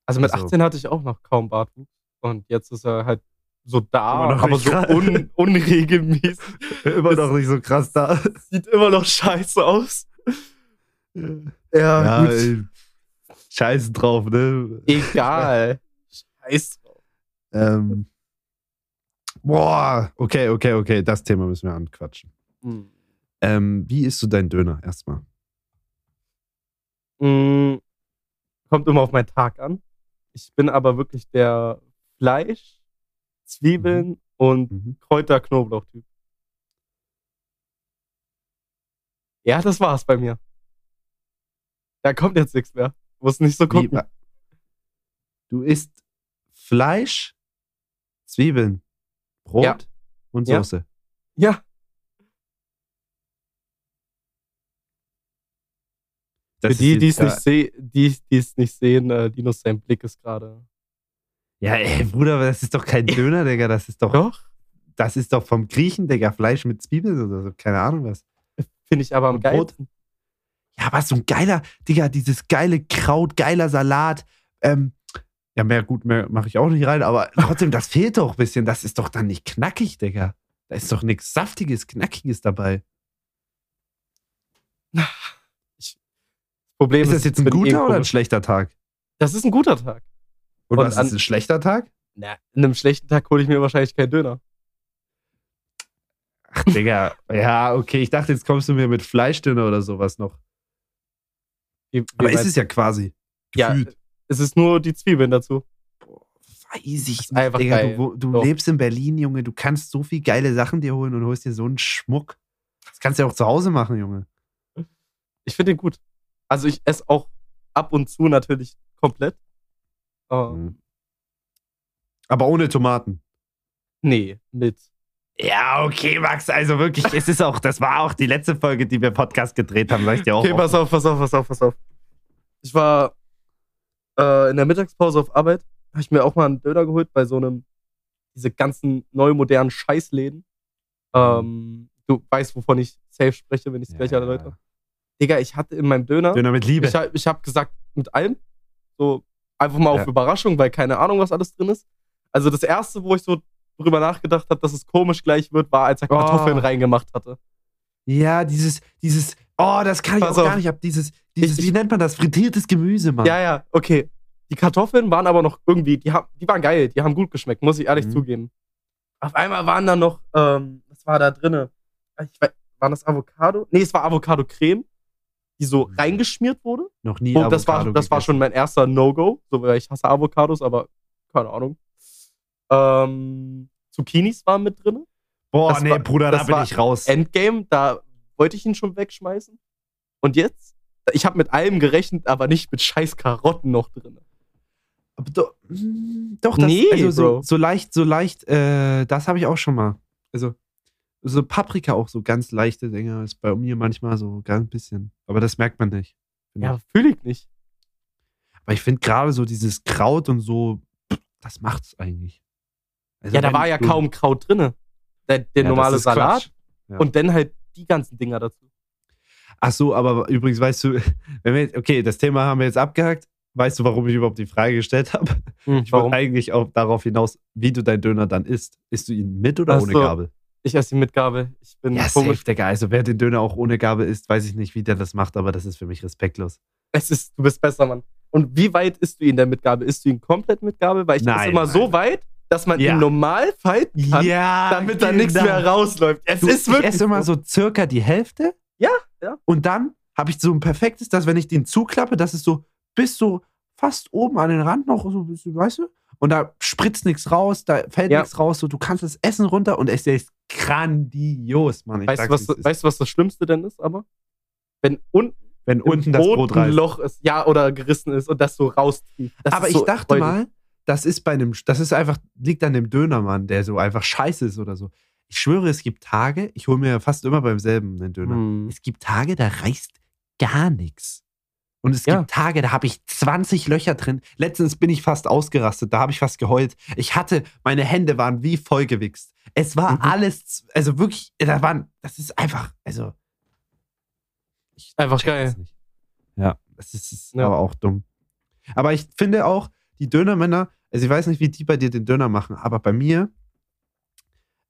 S2: Also mit
S1: Also-
S2: 18 hatte ich auch noch kaum Bartwuchs. Und jetzt ist er halt so da, aber so un unregelmäßig.
S1: Immer noch nicht so krass da.
S2: Sieht immer noch scheiße aus. Ja,
S1: Ja,
S2: gut.
S1: ey, scheiß drauf, ne?
S2: Egal. Scheiß drauf.
S1: Ähm, boah, okay, okay, okay, das Thema müssen wir anquatschen.
S2: Hm.
S1: Ähm, wie isst du deinen Döner erstmal?
S2: Mm, Kommt immer auf meinen Tag an. Ich bin aber wirklich der Fleisch, Zwiebeln und
S1: Mhm.
S2: Kräuter-Knoblauch-Typ. Ja, das war's bei mir. Da kommt jetzt nichts mehr. Muss nicht so gucken.
S1: du isst Fleisch, Zwiebeln, Brot
S2: Ja.
S1: und
S2: Ja.
S1: Soße.
S2: Ja,
S1: Das
S2: für die,
S1: ist
S2: die es nicht, seh die, die es nicht sehen, äh, Dinos, sein Blick ist gerade.
S1: Ja, ey, Bruder, aber das ist doch kein Döner, Digga. Das ist doch,
S2: Doch,
S1: das ist doch vom Griechen, Digga. Fleisch mit Zwiebeln oder so. Keine Ahnung was.
S2: finde ich aber am geilsten.
S1: Ja, aber so ein geiler, Digga, dieses geile Kraut, geiler Salat. Ähm, ja, mehr gut, mehr mache ich auch nicht rein, aber trotzdem, das fehlt doch ein bisschen. Das ist doch dann nicht knackig, Digga. Da ist doch nichts Saftiges, Knackiges dabei.
S2: Problem
S1: Ist das jetzt ein
S2: ich bin eh
S1: guter oder ein schlechter Tag?
S2: Das ist ein guter Tag. An-
S1: ist ein schlechter Tag?
S2: Na, in einem schlechten Tag hole ich mir wahrscheinlich keinen Döner.
S1: Ach, Digga. ja, okay, ich dachte, jetzt kommst du mir mit Fleischdöner oder sowas noch.
S2: Wie, wie
S1: Aber ist es ja quasi.
S2: Ja,
S1: Gefühlt.
S2: Es ist nur die Zwiebeln dazu.
S1: Weiß ich nicht, Digga. Du, du
S2: Doch.
S1: lebst in Berlin, Junge. Du kannst so viel geile Sachen dir holen und holst dir so einen Schmuck. Das kannst du ja auch zu Hause machen, Junge.
S2: Ich finde den gut. Also ich esse auch ab und zu natürlich komplett. Aber
S1: Mhm. Aber ohne Tomaten.
S2: nee, mit.
S1: Ja, okay, Max. Also wirklich, es ist auch, das war auch die letzte Folge, die wir Podcast gedreht haben, sag ich dir auch.
S2: Okay, pass auf, pass auf, pass auf, pass auf. Ich war äh, in der Mittagspause auf Arbeit, habe ich mir auch mal einen Döner geholt bei so einem, diese ganzen neu modernen Scheißläden. Ähm, du weißt, wovon ich safe spreche, wenn ich es gleich erläutere. Digga, ich hatte in meinem Döner,
S1: Döner mit Liebe.
S2: ich, ich habe gesagt, mit allem. So einfach mal auf
S1: Ja.
S2: Überraschung, weil keine Ahnung, was alles drin ist. Also das erste, wo ich so drüber nachgedacht habe, dass es komisch gleich wird, war, als er
S1: Oh.
S2: Kartoffeln reingemacht hatte.
S1: Ja, dieses, dieses, oh, das kann ich
S2: Pass
S1: auch
S2: auf.
S1: gar nicht ab. Dieses, dieses,
S2: Ich-
S1: wie nennt man das? Frittiertes Gemüse, Mann.
S2: Ja, ja, okay. Die Kartoffeln waren aber noch irgendwie, die, haben, die waren geil, die haben gut geschmeckt, muss ich ehrlich
S1: Mhm.
S2: zugeben. Auf einmal waren da noch, ähm, was war da drinne? Ich weiß, waren das Avocado? Nee, es war Avocado-Creme, die so
S1: Mhm.
S2: reingeschmiert wurde.
S1: Noch nie
S2: Und das war,
S1: Avocado
S2: das war
S1: gegessen.
S2: schon mein erster No-Go, so weil ich hasse Avocados, aber keine Ahnung. Ähm, Zucchinis waren mit drin.
S1: Boah,
S2: das
S1: nee,
S2: war-
S1: Bruder, da
S2: das
S1: bin
S2: war
S1: ich raus.
S2: Endgame, da wollte ich ihn schon wegschmeißen. Und jetzt? Ich habe mit allem gerechnet, aber nicht mit scheiß Karotten noch drin.
S1: Aber do, doch, das,
S2: Nee,
S1: also so, so leicht, so leicht, äh, das habe ich auch schon mal. Also, so Paprika auch so ganz leichte Dinge ist bei mir manchmal so ganz bisschen. Aber das merkt man nicht.
S2: Ja, fühle ich nicht.
S1: Aber ich finde gerade so dieses Kraut und so, das macht's eigentlich. Also
S2: ja, da war ja kaum Kraut drin. Der, der
S1: Ja,
S2: normale Salat.
S1: Ja.
S2: und dann halt die ganzen Dinger dazu.
S1: Ach so, aber übrigens weißt du, wenn wir, okay, das Thema haben wir jetzt abgehakt. Weißt du, warum ich überhaupt die Frage gestellt habe? Ich
S2: Warum?
S1: wollte eigentlich auch darauf hinaus, wie du deinen Döner dann isst. Isst du ihn mit oder
S2: Ach
S1: ohne
S2: so.
S1: Gabel?
S2: Ich esse ihn mit Gabel. Ich bin
S1: Ja,
S2: komisch.
S1: safe, Digga. Also wer den Döner auch ohne Gabel isst, weiß ich nicht, wie der das macht, aber das ist für mich respektlos.
S2: Es ist, du bist besser, Mann. Und wie weit isst du ihn denn mit Gabel? Isst du ihn komplett mit Gabel? Weil ich
S1: Nein,
S2: esse immer
S1: nein.
S2: so weit, dass man
S1: Ja.
S2: ihn normal falten kann,
S1: Ja,
S2: damit da nichts mehr rausläuft. Es
S1: Du,
S2: ist
S1: ich
S2: wirklich
S1: esse immer so circa die Hälfte.
S2: Ja, ja.
S1: Und dann habe ich so ein perfektes, dass wenn ich den zuklappe, das ist so bis so fast oben an den Rand noch so ein bisschen, weißt du? Und da spritzt nichts raus, da fällt
S2: Ja.
S1: nichts raus, so du kannst das Essen runter und es ist grandios, Mann. Ich
S2: Weißt du, was,
S1: es
S2: weißt du, was das Schlimmste denn ist, aber? Wenn unten
S1: wenn
S2: im
S1: unten das Brot
S2: Loch ist, ja, oder gerissen ist und das so raustrieft. Das
S1: Aber
S2: ist
S1: ich
S2: so
S1: dachte
S2: räudig.
S1: mal, das ist bei einem, das ist einfach, liegt an dem Dönermann, der so einfach scheiße ist oder so. Ich schwöre, es gibt Tage, ich hole mir fast immer beim selben einen Döner.
S2: Hm.
S1: Es gibt Tage, da reißt gar nichts. Und es
S2: Ja.
S1: gibt Tage, da habe ich 20 Löcher drin. Letztens bin ich fast ausgerastet, da habe ich fast geheult. Ich hatte, meine Hände waren wie vollgewichst. Es war
S2: Mhm.
S1: alles, also wirklich, da waren, das ist einfach, also. Ich
S2: Einfach geil.
S1: das nicht. Ja, das ist, ist
S2: Ja.
S1: aber auch dumm. Aber ich finde auch, die Dönermänner, also ich weiß nicht, wie die bei dir den Döner machen, aber bei mir,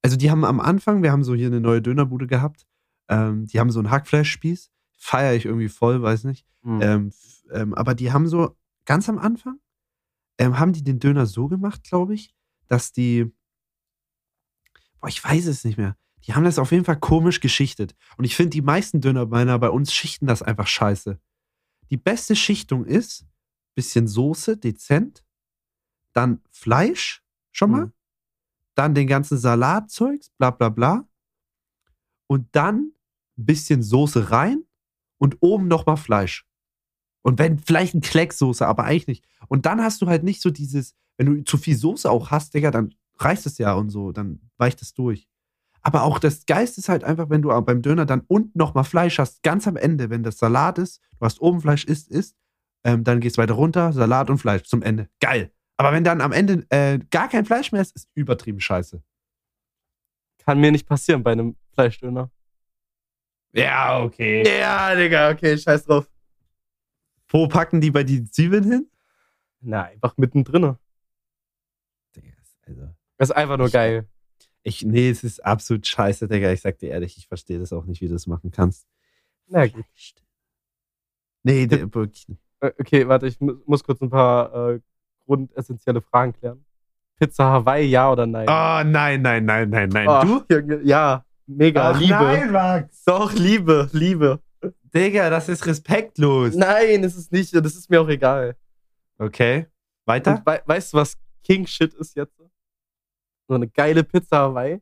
S1: also die haben am Anfang, wir haben so hier eine neue Dönerbude gehabt, ähm, die haben so einen Hackfleischspieß, feiere ich irgendwie voll, weiß nicht.
S2: Hm.
S1: Ähm, ähm, aber die haben so, ganz am Anfang, ähm, haben die den Döner so gemacht, glaube ich, dass die, boah, ich weiß es nicht mehr. Die haben das auf jeden Fall komisch geschichtet. Und ich finde, die meisten Dönerbeiner bei uns schichten das einfach scheiße. Die beste Schichtung ist bisschen Soße, dezent, dann Fleisch, schon mal,
S2: Mhm.
S1: dann den ganzen Salatzeugs, bla bla bla. Und dann ein bisschen Soße rein und oben nochmal Fleisch. Und wenn, vielleicht ein Klecksoße, aber eigentlich nicht. Und dann hast du halt nicht so dieses, wenn du zu viel Soße auch hast, Digga, dann reißt es ja und so, dann weicht es durch. Aber auch das Geist ist halt einfach, wenn du beim Döner dann unten nochmal Fleisch hast, ganz am Ende, wenn das Salat ist, du hast oben Fleisch, isst, isst, ähm, dann gehst weiter runter, Salat und Fleisch zum Ende. Geil. Aber wenn dann am Ende äh, gar kein Fleisch mehr ist, ist übertrieben scheiße.
S2: Kann mir nicht passieren bei einem Fleischdöner.
S1: Ja, okay.
S2: Ja, Digga, okay, scheiß drauf.
S1: Wo packen die bei die Zwiebeln hin?
S2: Na, einfach mittendrin.
S1: Digga, also.
S2: Das ist einfach nur geil.
S1: Ich, nee, es ist absolut scheiße, Digga. Ich sag dir ehrlich, ich verstehe das auch nicht, wie du das machen kannst.
S2: Na gut.
S1: Nee, der, wirklich nicht.
S2: Äh, Okay, warte, ich mu- muss kurz ein paar äh, grundessentielle Fragen klären. Pizza Hawaii, ja oder nein?
S1: Oh, nein, nein, nein, nein, nein.
S2: Oh,
S1: du?
S2: Junge, ja, mega,
S1: Ach,
S2: Liebe.
S1: nein, Max.
S2: Doch, Liebe, Liebe.
S1: Digga, das ist respektlos.
S2: Nein, ist es nicht. Das ist mir auch egal.
S1: Okay. Weiter?
S2: Wei weißt du, was King Shit ist jetzt? So eine geile Pizza Hawaii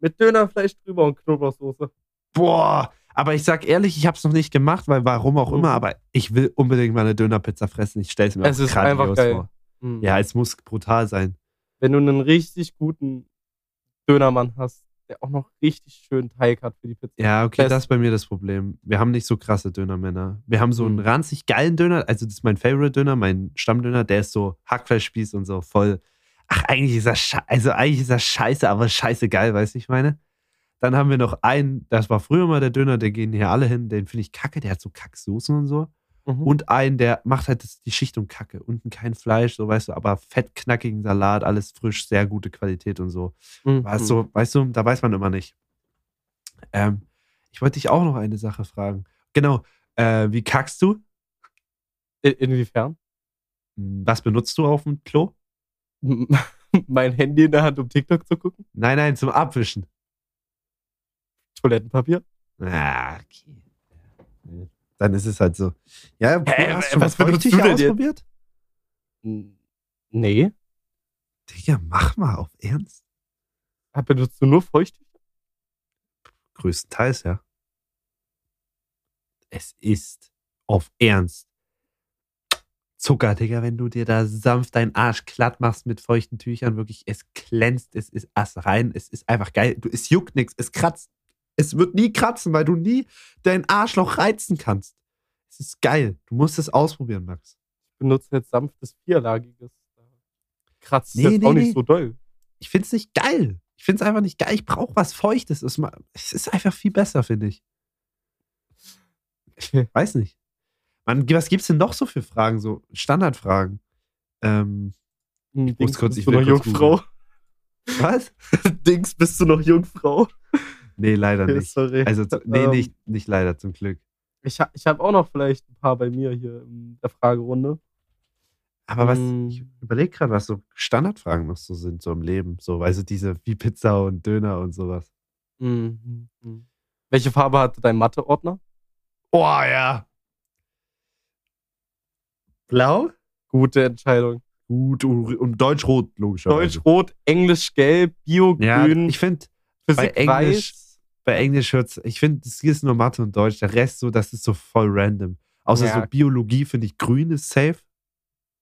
S2: mit Dönerfleisch drüber und Knoblauchsoße.
S1: Boah. Aber ich sag ehrlich, ich hab's noch nicht gemacht, weil warum auch
S2: Mhm.
S1: immer, aber ich will unbedingt mal eine Dönerpizza fressen. Ich stell's mir
S2: Es ist einfach geil.
S1: vor.
S2: Mhm.
S1: Ja, es muss brutal sein.
S2: Wenn du einen richtig guten Dönermann hast, der auch noch richtig schön Teig hat für die Pizza.
S1: Ja, okay,
S2: Best.
S1: das ist bei mir das Problem. Wir haben nicht so krasse Dönermänner. Wir haben so einen
S2: Mhm.
S1: ranzig geilen Döner, also das ist mein Favorite-Döner, mein Stammdöner, der ist so Hackfleischspieß und so voll. Ach, eigentlich ist er also eigentlich ist er scheiße, aber scheiße geil, weißt du, ich meine? Dann haben wir noch einen, das war früher mal der Döner, der gehen hier alle hin, den finde ich kacke, der hat so Kacksoßen und so.
S2: Mhm.
S1: Und einen, der macht halt das, die Schichtung kacke. Unten kein Fleisch, so weißt du, aber fettknackigen Salat, alles frisch, sehr gute Qualität und so.
S2: Mhm.
S1: Es so, weißt du, da weiß man immer nicht. Ähm, ich wollte dich auch noch eine Sache fragen. Genau, äh, wie kackst du?
S2: In, inwiefern?
S1: Hm, Was benutzt du auf dem Klo?
S2: mein Handy in der Hand, um TikTok zu gucken.
S1: Nein, nein, zum Abwischen.
S2: Toilettenpapier.
S1: Ah, okay. Dann ist es halt so. Ja,
S2: Hä,
S1: hast du
S2: was benutzt du denn
S1: ausprobiert?
S2: Nee.
S1: Digga, mach mal auf Ernst.
S2: Benutzt du nur Feuchttücher?
S1: Größtenteils, ja. Es ist auf Ernst. Zucker, Digga, wenn du dir da sanft deinen Arsch glatt machst mit feuchten Tüchern, wirklich, es glänzt, es ist rein, es ist einfach geil. Du, es juckt nichts, es kratzt. Es wird nie kratzen, weil du nie dein Arschloch reizen kannst. Es ist geil. Du musst es ausprobieren, Max.
S2: Ich benutze jetzt sanftes vierlagiges. Kratzt
S1: Nee,
S2: jetzt
S1: nee,
S2: auch
S1: nee.
S2: nicht so doll.
S1: Ich find's nicht geil. Ich find's einfach nicht geil. Ich brauche was Feuchtes. Es Es ist einfach viel besser, finde ich. Weiß nicht. Man, was gibt's denn noch so für Fragen? So Standardfragen. Ähm,
S2: Hm,
S1: muss kurz-
S2: bist
S1: ich
S2: du noch Jungfrau?
S1: was?
S2: Dings, bist du noch Jungfrau?
S1: Nee, leider nicht.
S2: sorry.
S1: Also, nee,
S2: Ähm,
S1: nicht, nicht leider, zum Glück.
S2: Ich, ich habe auch noch vielleicht ein paar bei mir hier in der Fragerunde.
S1: Aber was, ich überlege gerade, was so Standardfragen noch so sind, so im Leben. So, du, diese wie Pizza und Döner und sowas.
S2: Mhm. mhm. Welche Farbe hatte dein Mathe-Ordner?
S1: Oh ja. Blau?
S2: Gute Entscheidung.
S1: Gut, und Deutsch-Rot, logischerweise.
S2: Deutsch-Rot, Englisch-Gelb,
S1: Ja,
S2: Bio-Grün,
S1: ich finde, bei Englisch-
S2: weiß.
S1: Bei Englisch hört's, ich finde, es ist nur Mathe und Deutsch. Der Rest so, das ist so voll random. Außer
S2: Ja.
S1: so Biologie finde ich grün ist safe.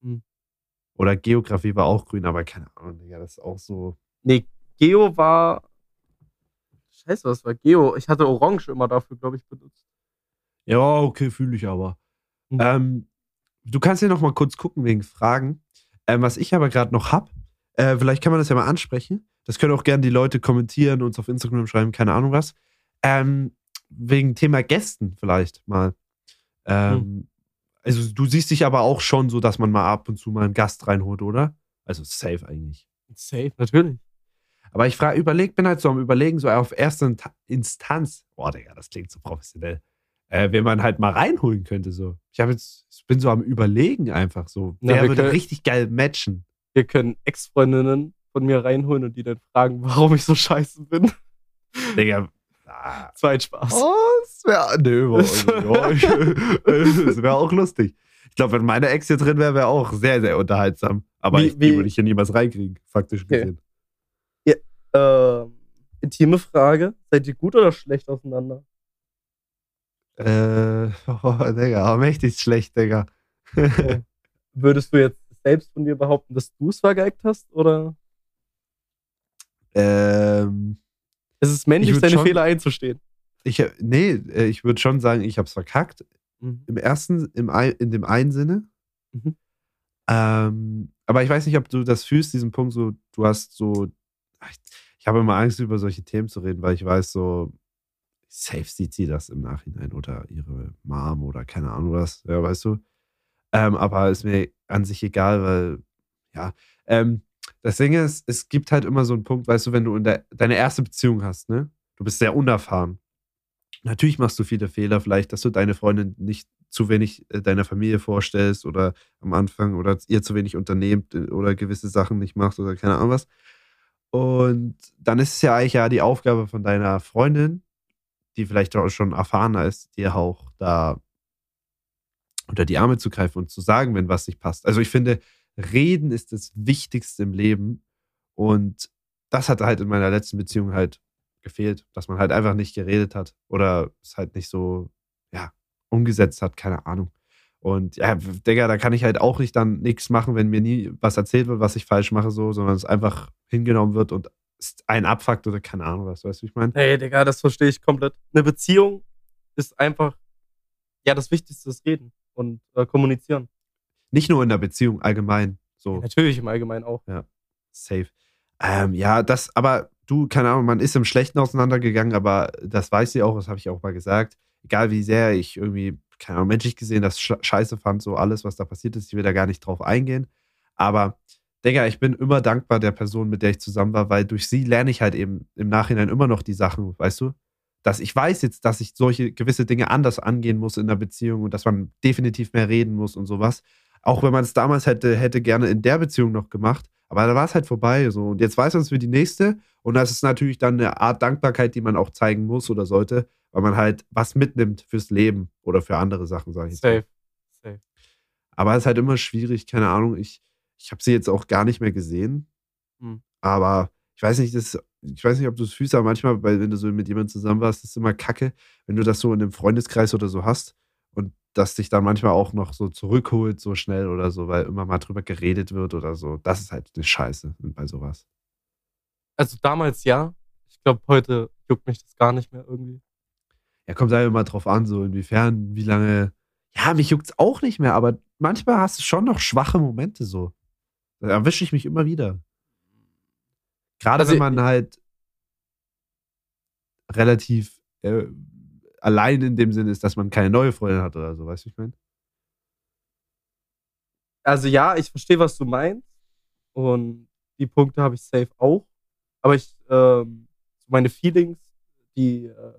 S2: Hm.
S1: Oder Geografie war auch grün, aber keine Ahnung, Digga, das ist auch so.
S2: Nee, Geo war. Scheiße, was war Geo? Ich hatte Orange immer dafür, glaube ich, benutzt.
S1: Ja, okay, fühle ich aber.
S2: Hm.
S1: Ähm, du kannst ja noch mal kurz gucken wegen Fragen. Ähm, was ich aber gerade noch hab, äh, vielleicht kann man das ja mal ansprechen. Das können auch gerne die Leute kommentieren, uns auf Instagram schreiben, keine Ahnung was. Ähm, wegen Thema Gästen vielleicht mal. Ähm, Also du siehst dich aber auch schon so, dass man mal ab und zu mal einen Gast reinholt, oder? Also safe eigentlich.
S2: Safe, natürlich.
S1: Aber ich frage, überleg, bin halt so am überlegen, so auf erste Inta- Instanz. Boah, Digga, das klingt so professionell. Äh, wenn man halt mal reinholen könnte, so. Ich habe jetzt, ich bin so am überlegen einfach so.
S2: Na,
S1: Wer würde
S2: können-
S1: richtig geil matchen?
S2: Wir können Ex-Freundinnen von mir reinholen und die dann fragen, warum ich so scheiße bin.
S1: Digga. Ah.
S2: Zweit Spaß.
S1: Oh, das wäre. Nö, aber- ja, ich- das wäre auch lustig. Ich glaube, wenn meine Ex hier drin wäre, wäre auch sehr, sehr unterhaltsam. Aber
S2: Wie-
S1: ich, die würde ich hier niemals reinkriegen, faktisch
S2: Okay.
S1: gesehen.
S2: Ähm, intime Frage. Seid ihr gut oder schlecht auseinander?
S1: Äh, oh, Digga, mächtig schlecht, Digga.
S2: Würdest du jetzt selbst von dir behaupten, dass du es vergeigt hast? Oder
S1: ähm,
S2: ist es männlich,
S1: Ich würd
S2: deine
S1: schon-
S2: Fehler einzustehen?
S1: ich, nee, äh, ich würde schon sagen, ich habe es verkackt. Im ersten, im, in dem einen Sinne.
S2: Mhm.
S1: Ähm, aber ich weiß nicht, ob du das fühlst, diesen Punkt, so, du hast so, ich, ich habe immer Angst, über solche Themen zu reden, weil ich weiß, so, safe sieht sie das im Nachhinein oder ihre Mom oder keine Ahnung was, ja, weißt du. Ähm, aber ist mir an sich egal, weil, ja, ähm, das Ding ist, es gibt halt immer so einen Punkt, weißt du, wenn du der, deine erste Beziehung hast, ne? Du bist sehr unerfahren. Natürlich machst du viele Fehler, vielleicht, dass du deine Freundin nicht zu wenig äh, deiner Familie vorstellst oder am Anfang oder ihr zu wenig unternehmt äh, oder gewisse Sachen nicht machst oder keine Ahnung was. Und dann ist es ja eigentlich ja die Aufgabe von deiner Freundin, die vielleicht auch schon erfahrener ist, dir auch da unter die Arme zu greifen und zu sagen, wenn was nicht passt. Also ich finde, Reden ist das Wichtigste im Leben und das hat halt in meiner letzten Beziehung halt gefehlt, dass man halt einfach nicht geredet hat oder es halt nicht so, ja, umgesetzt hat, keine Ahnung. Und ja, Digga, da kann ich halt auch nicht dann nichts machen, wenn mir nie was erzählt wird, was ich falsch mache, so, sondern es einfach hingenommen wird und ein abfuckt oder keine Ahnung was, weißt du, wie ich meine?
S2: Hey, Digga, das verstehe ich komplett. Eine Beziehung ist einfach, ja, das Wichtigste ist reden und äh, kommunizieren.
S1: Nicht nur in der Beziehung, allgemein. So.
S2: Natürlich im Allgemeinen auch.
S1: Safe. Ähm, ja, das, aber du, keine Ahnung, man ist im Schlechten auseinandergegangen, aber das weiß sie auch, das habe ich auch mal gesagt. Egal wie sehr ich irgendwie, keine Ahnung, menschlich gesehen das sch- scheiße fand, so alles, was da passiert ist, ich will da gar nicht drauf eingehen. Aber, Digga, ich bin immer dankbar der Person, mit der ich zusammen war, weil durch sie lerne ich halt eben im Nachhinein immer noch die Sachen, weißt du? Dass ich weiß jetzt, dass ich solche gewisse Dinge anders angehen muss in der Beziehung und dass man definitiv mehr reden muss und sowas. Auch wenn man es damals hätte, hätte gerne in der Beziehung noch gemacht. Aber da war es halt vorbei. So. Und jetzt weiß man es für die nächste. Und das ist natürlich dann eine Art Dankbarkeit, die man auch zeigen muss oder sollte, weil man halt was mitnimmt fürs Leben oder für andere Sachen, sage ich
S2: Safe. Safe.
S1: Aber es ist halt immer schwierig, keine Ahnung. Ich, ich habe sie jetzt auch gar nicht mehr gesehen.
S2: Hm.
S1: Aber ich weiß nicht, das, ich weiß nicht, ob du es fühlst, aber manchmal, weil wenn du so mit jemandem zusammen warst, ist es immer kacke, wenn du das so in einem Freundeskreis oder so hast und das dich dann manchmal auch noch so zurückholt, so schnell oder so, weil immer mal drüber geredet wird oder so. Das ist halt eine Scheiße bei sowas.
S2: Also damals ja. Ich glaube, heute juckt mich das gar nicht mehr irgendwie.
S1: Ja, kommt da immer drauf an, so inwiefern, wie lange. Ja, mich juckt es auch nicht mehr, aber manchmal hast du schon noch schwache Momente so. Da erwische ich mich immer wieder. Gerade
S2: Also,
S1: wenn man halt relativ äh, allein in dem Sinne ist, dass man keine neue Freundin hat oder so, weißt du, ich meine?
S2: Also ja, ich verstehe, was du meinst. Und die Punkte habe ich safe auch. Aber ich, ähm, meine Feelings, die, äh,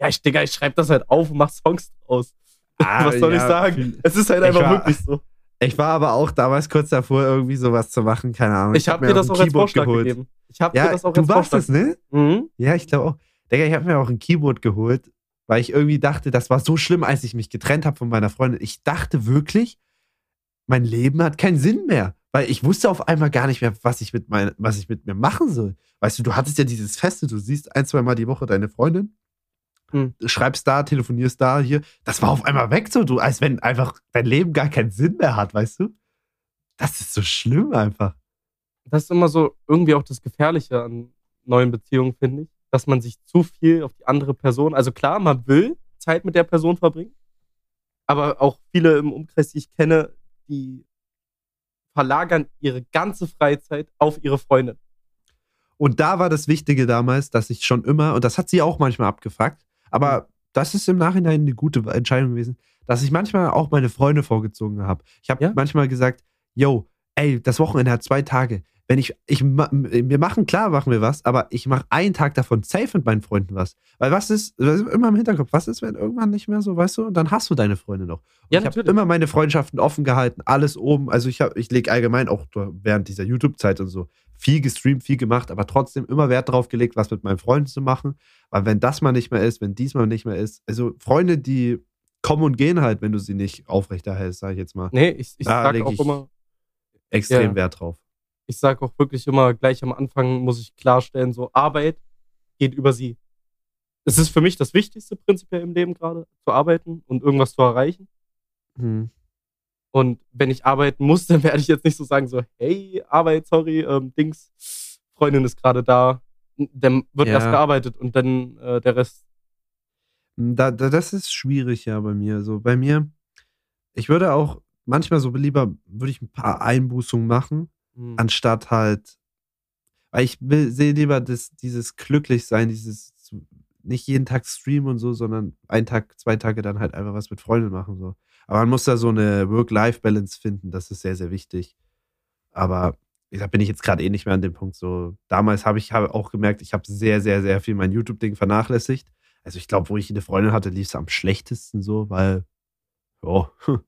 S2: ja, ich, Digga, ich schreibe das halt auf und mach Songs draus. was soll ich sagen? Es ist halt einfach
S1: war-
S2: wirklich so.
S1: Ich war aber auch damals kurz davor, irgendwie sowas zu machen, keine Ahnung.
S2: Ich
S1: hab
S2: habe
S1: mir
S2: dir das auch als Vorschlag
S1: geholt.
S2: gegeben. Ich habe
S1: Ja,
S2: dir das auch
S1: du
S2: als
S1: warst
S2: Vorschlag
S1: es, ne?
S2: Mhm.
S1: Ja, ich glaube auch. Digga, ich habe mir auch ein Keyboard geholt, weil ich irgendwie dachte, das war so schlimm, als ich mich getrennt habe von meiner Freundin. Ich dachte wirklich, mein Leben hat keinen Sinn mehr. Weil ich wusste auf einmal gar nicht mehr, was ich mit, mein, was ich mit mir machen soll. Weißt du, du hattest ja dieses Feste, du siehst ein, zwei Mal die Woche deine Freundin,
S2: Hm.
S1: schreibst da, telefonierst da, hier. Das war auf einmal weg so, du, als wenn einfach dein Leben gar keinen Sinn mehr hat, weißt du? Das ist so schlimm einfach.
S2: Das ist immer so irgendwie auch das Gefährliche an neuen Beziehungen, finde ich. Dass man sich zu viel auf die andere Person, also klar, man will Zeit mit der Person verbringen, aber auch viele im Umkreis, die ich kenne, die verlagern ihre ganze Freizeit auf ihre Freundin.
S1: Und da war das Wichtige damals, dass ich schon immer, und das hat sie auch manchmal abgefuckt, aber das ist im Nachhinein eine gute Entscheidung gewesen, dass ich manchmal auch meine Freunde vorgezogen habe. Ich habe
S2: Ja?
S1: manchmal gesagt, yo, ey, das Wochenende hat zwei Tage. Wenn ich, ich, wir machen, klar machen wir was, aber ich mache einen Tag davon safe mit meinen Freunden was. Weil was ist, das ist immer im Hinterkopf, was ist, wenn irgendwann nicht mehr so, weißt du, und dann hast du deine Freunde noch. Und
S2: Ja,
S1: ich habe immer meine Freundschaften offen gehalten, alles oben. Also ich, ich lege allgemein auch während dieser YouTube-Zeit und so viel gestreamt, viel gemacht, aber trotzdem immer Wert darauf gelegt, was mit meinen Freunden zu machen. Weil wenn das mal nicht mehr ist, wenn diesmal nicht mehr ist, also Freunde, die kommen und gehen halt, wenn du sie nicht aufrechterhältst, sage ich jetzt mal,
S2: Nee, ich, ich sage auch immer,
S1: extrem
S2: Ja.
S1: Wert drauf.
S2: Ich sage auch wirklich immer, gleich am Anfang muss ich klarstellen, so Arbeit geht über sie. Es ist für mich das Wichtigste prinzipiell im Leben gerade, zu arbeiten und irgendwas zu erreichen.
S1: Hm.
S2: Und wenn ich arbeiten muss, dann werde ich jetzt nicht so sagen, so, hey, Arbeit, sorry, ähm, Dings, Freundin ist gerade da. Dann wird
S1: Ja.
S2: erst gearbeitet und dann äh, der Rest.
S1: Da, da, das ist schwierig ja bei mir. So bei mir, ich würde auch manchmal so lieber, würde ich ein paar Einbußungen machen,
S2: Hm.
S1: anstatt halt, weil ich sehe lieber das, dieses Glücklichsein, dieses nicht jeden Tag streamen und so, sondern einen Tag, zwei Tage dann halt einfach was mit Freunden machen. So. Aber man muss da so eine Work-Life-Balance finden, das ist sehr, sehr wichtig. Aber da bin ich jetzt gerade eh nicht mehr an dem Punkt. So, damals habe ich hab auch gemerkt, ich habe sehr, sehr, sehr viel mein YouTube-Ding vernachlässigt. Also ich glaube, wo ich eine Freundin hatte, lief es am schlechtesten so, weil, ja,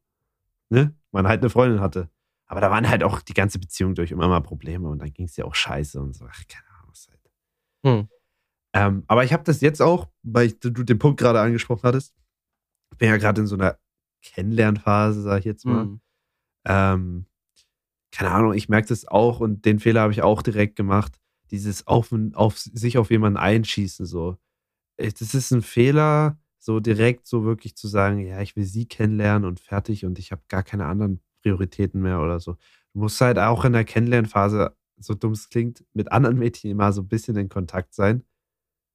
S1: ne, man halt eine Freundin hatte. Aber da waren halt auch die ganze Beziehung durch immer mal Probleme und dann ging es ja auch scheiße und so. Ach, keine Ahnung, was halt.
S2: Hm.
S1: Ähm, aber ich habe das jetzt auch, weil ich, du den Punkt gerade angesprochen hattest. Ich bin ja gerade in so einer Kennenlernphase, sag ich jetzt mal.
S2: Hm.
S1: Ähm, keine Ahnung, ich merke das auch und den Fehler habe ich auch direkt gemacht. Dieses auf, auf sich auf jemanden einschießen, so. Äh, Das ist ein Fehler, so direkt so wirklich zu sagen, ja, ich will sie kennenlernen und fertig und ich habe gar keine anderen Prioritäten mehr oder so. Du musst halt auch in der Kennenlernphase, so dumm es klingt, mit anderen Mädchen immer so ein bisschen in Kontakt sein.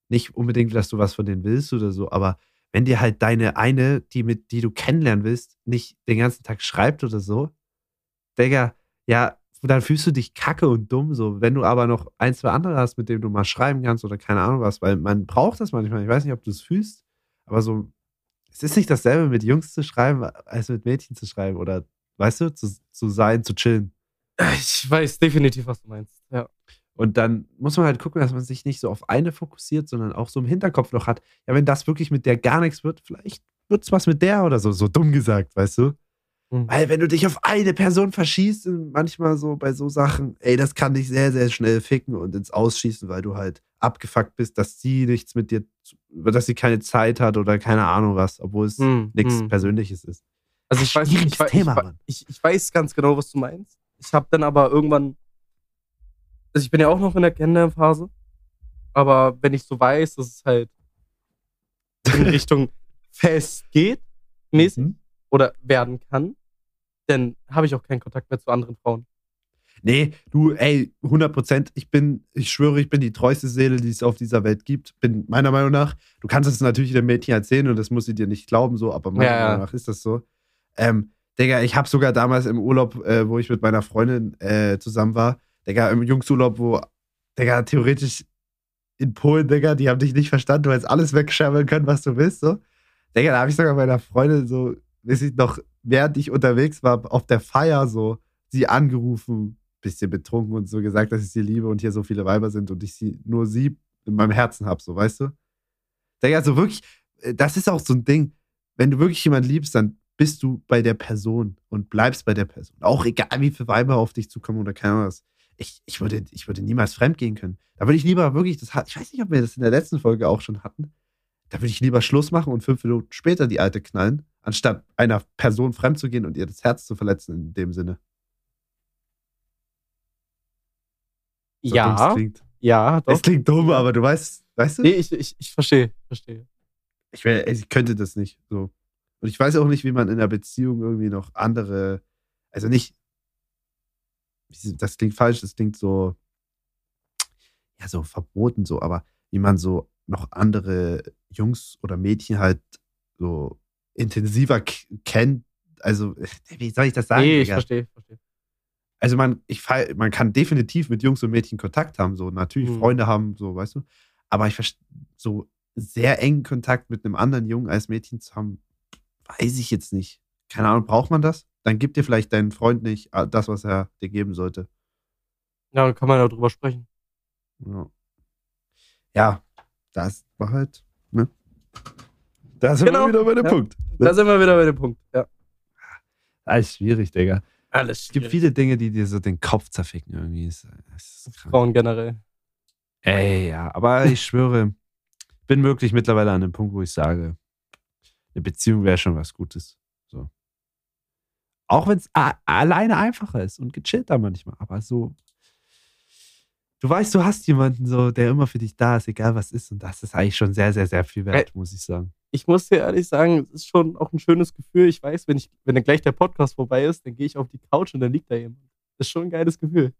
S1: Nicht unbedingt, dass du was von denen willst oder so, aber wenn dir halt deine eine, die mit, die du kennenlernen willst, nicht den ganzen Tag schreibt oder so, Digga, ja, dann fühlst du dich kacke und dumm so. Wenn du aber noch ein, zwei andere hast, mit denen du mal schreiben kannst oder keine Ahnung was, weil man braucht das manchmal. Ich weiß nicht, ob du es fühlst, aber so, es ist nicht dasselbe, mit Jungs zu schreiben, als mit Mädchen zu schreiben oder, weißt du, zu, zu sein, zu chillen.
S2: Ich weiß definitiv, was du meinst. Ja.
S1: Und dann muss man halt gucken, dass man sich nicht so auf eine fokussiert, sondern auch so im Hinterkopf noch hat, ja, wenn das wirklich mit der gar nichts wird, vielleicht wird es was mit der oder so, so dumm gesagt, weißt du?
S2: Mhm.
S1: Weil wenn du dich auf eine Person verschießt, manchmal so bei so Sachen, ey, das kann dich sehr, sehr schnell ficken und ins Ausschießen, weil du halt abgefuckt bist, dass sie nichts mit dir, dass sie keine Zeit hat oder keine Ahnung was, obwohl es
S2: Hm,
S1: nichts
S2: hm.
S1: Persönliches ist.
S2: Also ich weiß, ich, weiß-
S1: Thema,
S2: ich, ich, ich weiß ganz genau, was du meinst. Ich habe dann aber irgendwann, also ich bin ja auch noch in der Kennenlernphase, aber wenn ich so weiß, dass es halt in Richtung fest geht, mäßig
S1: Mhm.
S2: oder werden kann, dann habe ich auch keinen Kontakt mehr zu anderen Frauen.
S1: Nee, du, ey, 100 Prozent. Ich bin, ich schwöre, ich bin die treueste Seele, die es auf dieser Welt gibt. Bin meiner Meinung nach. Du kannst es natürlich dem Mädchen erzählen und das muss sie dir nicht glauben, so, aber meiner
S2: ja.
S1: Meinung nach ist das so. Ähm, Digga, ich habe sogar damals im Urlaub, äh, wo ich mit meiner Freundin äh, zusammen war, Digga, im Jungsurlaub, wo, Digga, theoretisch in Polen, Digga, die haben dich nicht verstanden, du hättest alles wegschärmeln können, was du willst, so. Digga, da habe ich sogar meiner Freundin so, weiß ich noch, während ich unterwegs war, auf der Feier so, sie angerufen, bisschen betrunken und so gesagt, dass ich sie liebe und hier so viele Weiber sind und ich sie nur sie in meinem Herzen habe, so, weißt du? Digga, so wirklich, äh, das ist auch so ein Ding, wenn du wirklich jemanden liebst, dann bist du bei der Person und bleibst bei der Person. Auch egal, wie viele Weiber auf dich zukommen oder keine Ahnung was. Ich, ich, würde, ich würde niemals fremd gehen können. Da würde ich lieber wirklich, das ich weiß nicht, ob wir das in der letzten Folge auch schon hatten, da würde ich lieber Schluss machen und fünf Minuten später die alte knallen, anstatt einer Person fremd zu gehen und ihr das Herz zu verletzen in dem Sinne. So
S2: ja,
S1: klingt.
S2: ja, doch.
S1: Es klingt dumm, aber du weißt, weißt du?
S2: Nee, ich, ich, ich verstehe, verstehe.
S1: Ich, ich könnte das nicht so. Und ich weiß auch nicht, wie man in einer Beziehung irgendwie noch andere, also nicht, das klingt falsch, das klingt so, ja, so verboten so, aber wie man so noch andere Jungs oder Mädchen halt so intensiver kennt. Also, wie soll ich das sagen?
S2: nee, ich verstehe, verstehe.
S1: also man, ich, man kann definitiv mit Jungs und Mädchen Kontakt haben, so natürlich
S2: Mhm.
S1: Freunde haben, so, weißt du. Aber ich so sehr engen Kontakt mit einem anderen Jungen als Mädchen zu haben, weiß ich jetzt nicht. Keine Ahnung, braucht man das? Dann gibt dir vielleicht deinen Freund nicht äh, das, was er dir geben sollte.
S2: Ja, dann kann man darüber sprechen.
S1: Ja, ja das war halt, ne? Da sind
S2: Genau.
S1: wir wieder bei dem
S2: Ja.
S1: Punkt.
S2: Da sind wir wieder bei dem Punkt. Ja.
S1: Alles schwierig, Digga.
S2: Alles
S1: Es gibt viele Dinge, die dir so den Kopf zerficken irgendwie. Es ist krank.
S2: Frauen generell.
S1: Ey, ja, aber ich schwöre, bin wirklich mittlerweile an dem Punkt, wo ich sage, eine Beziehung wäre schon was Gutes. So. Auch wenn es alleine einfacher ist und gechillter manchmal, aber so. Du weißt, du hast jemanden so, der immer für dich da ist, egal was ist, und das ist eigentlich schon sehr, sehr, sehr viel wert, muss ich sagen.
S2: Ich muss dir ehrlich sagen, es ist schon auch ein schönes Gefühl. Ich weiß, wenn, ich, wenn dann gleich der Podcast vorbei ist, dann gehe ich auf die Couch und dann liegt da jemand. Das ist schon ein geiles Gefühl.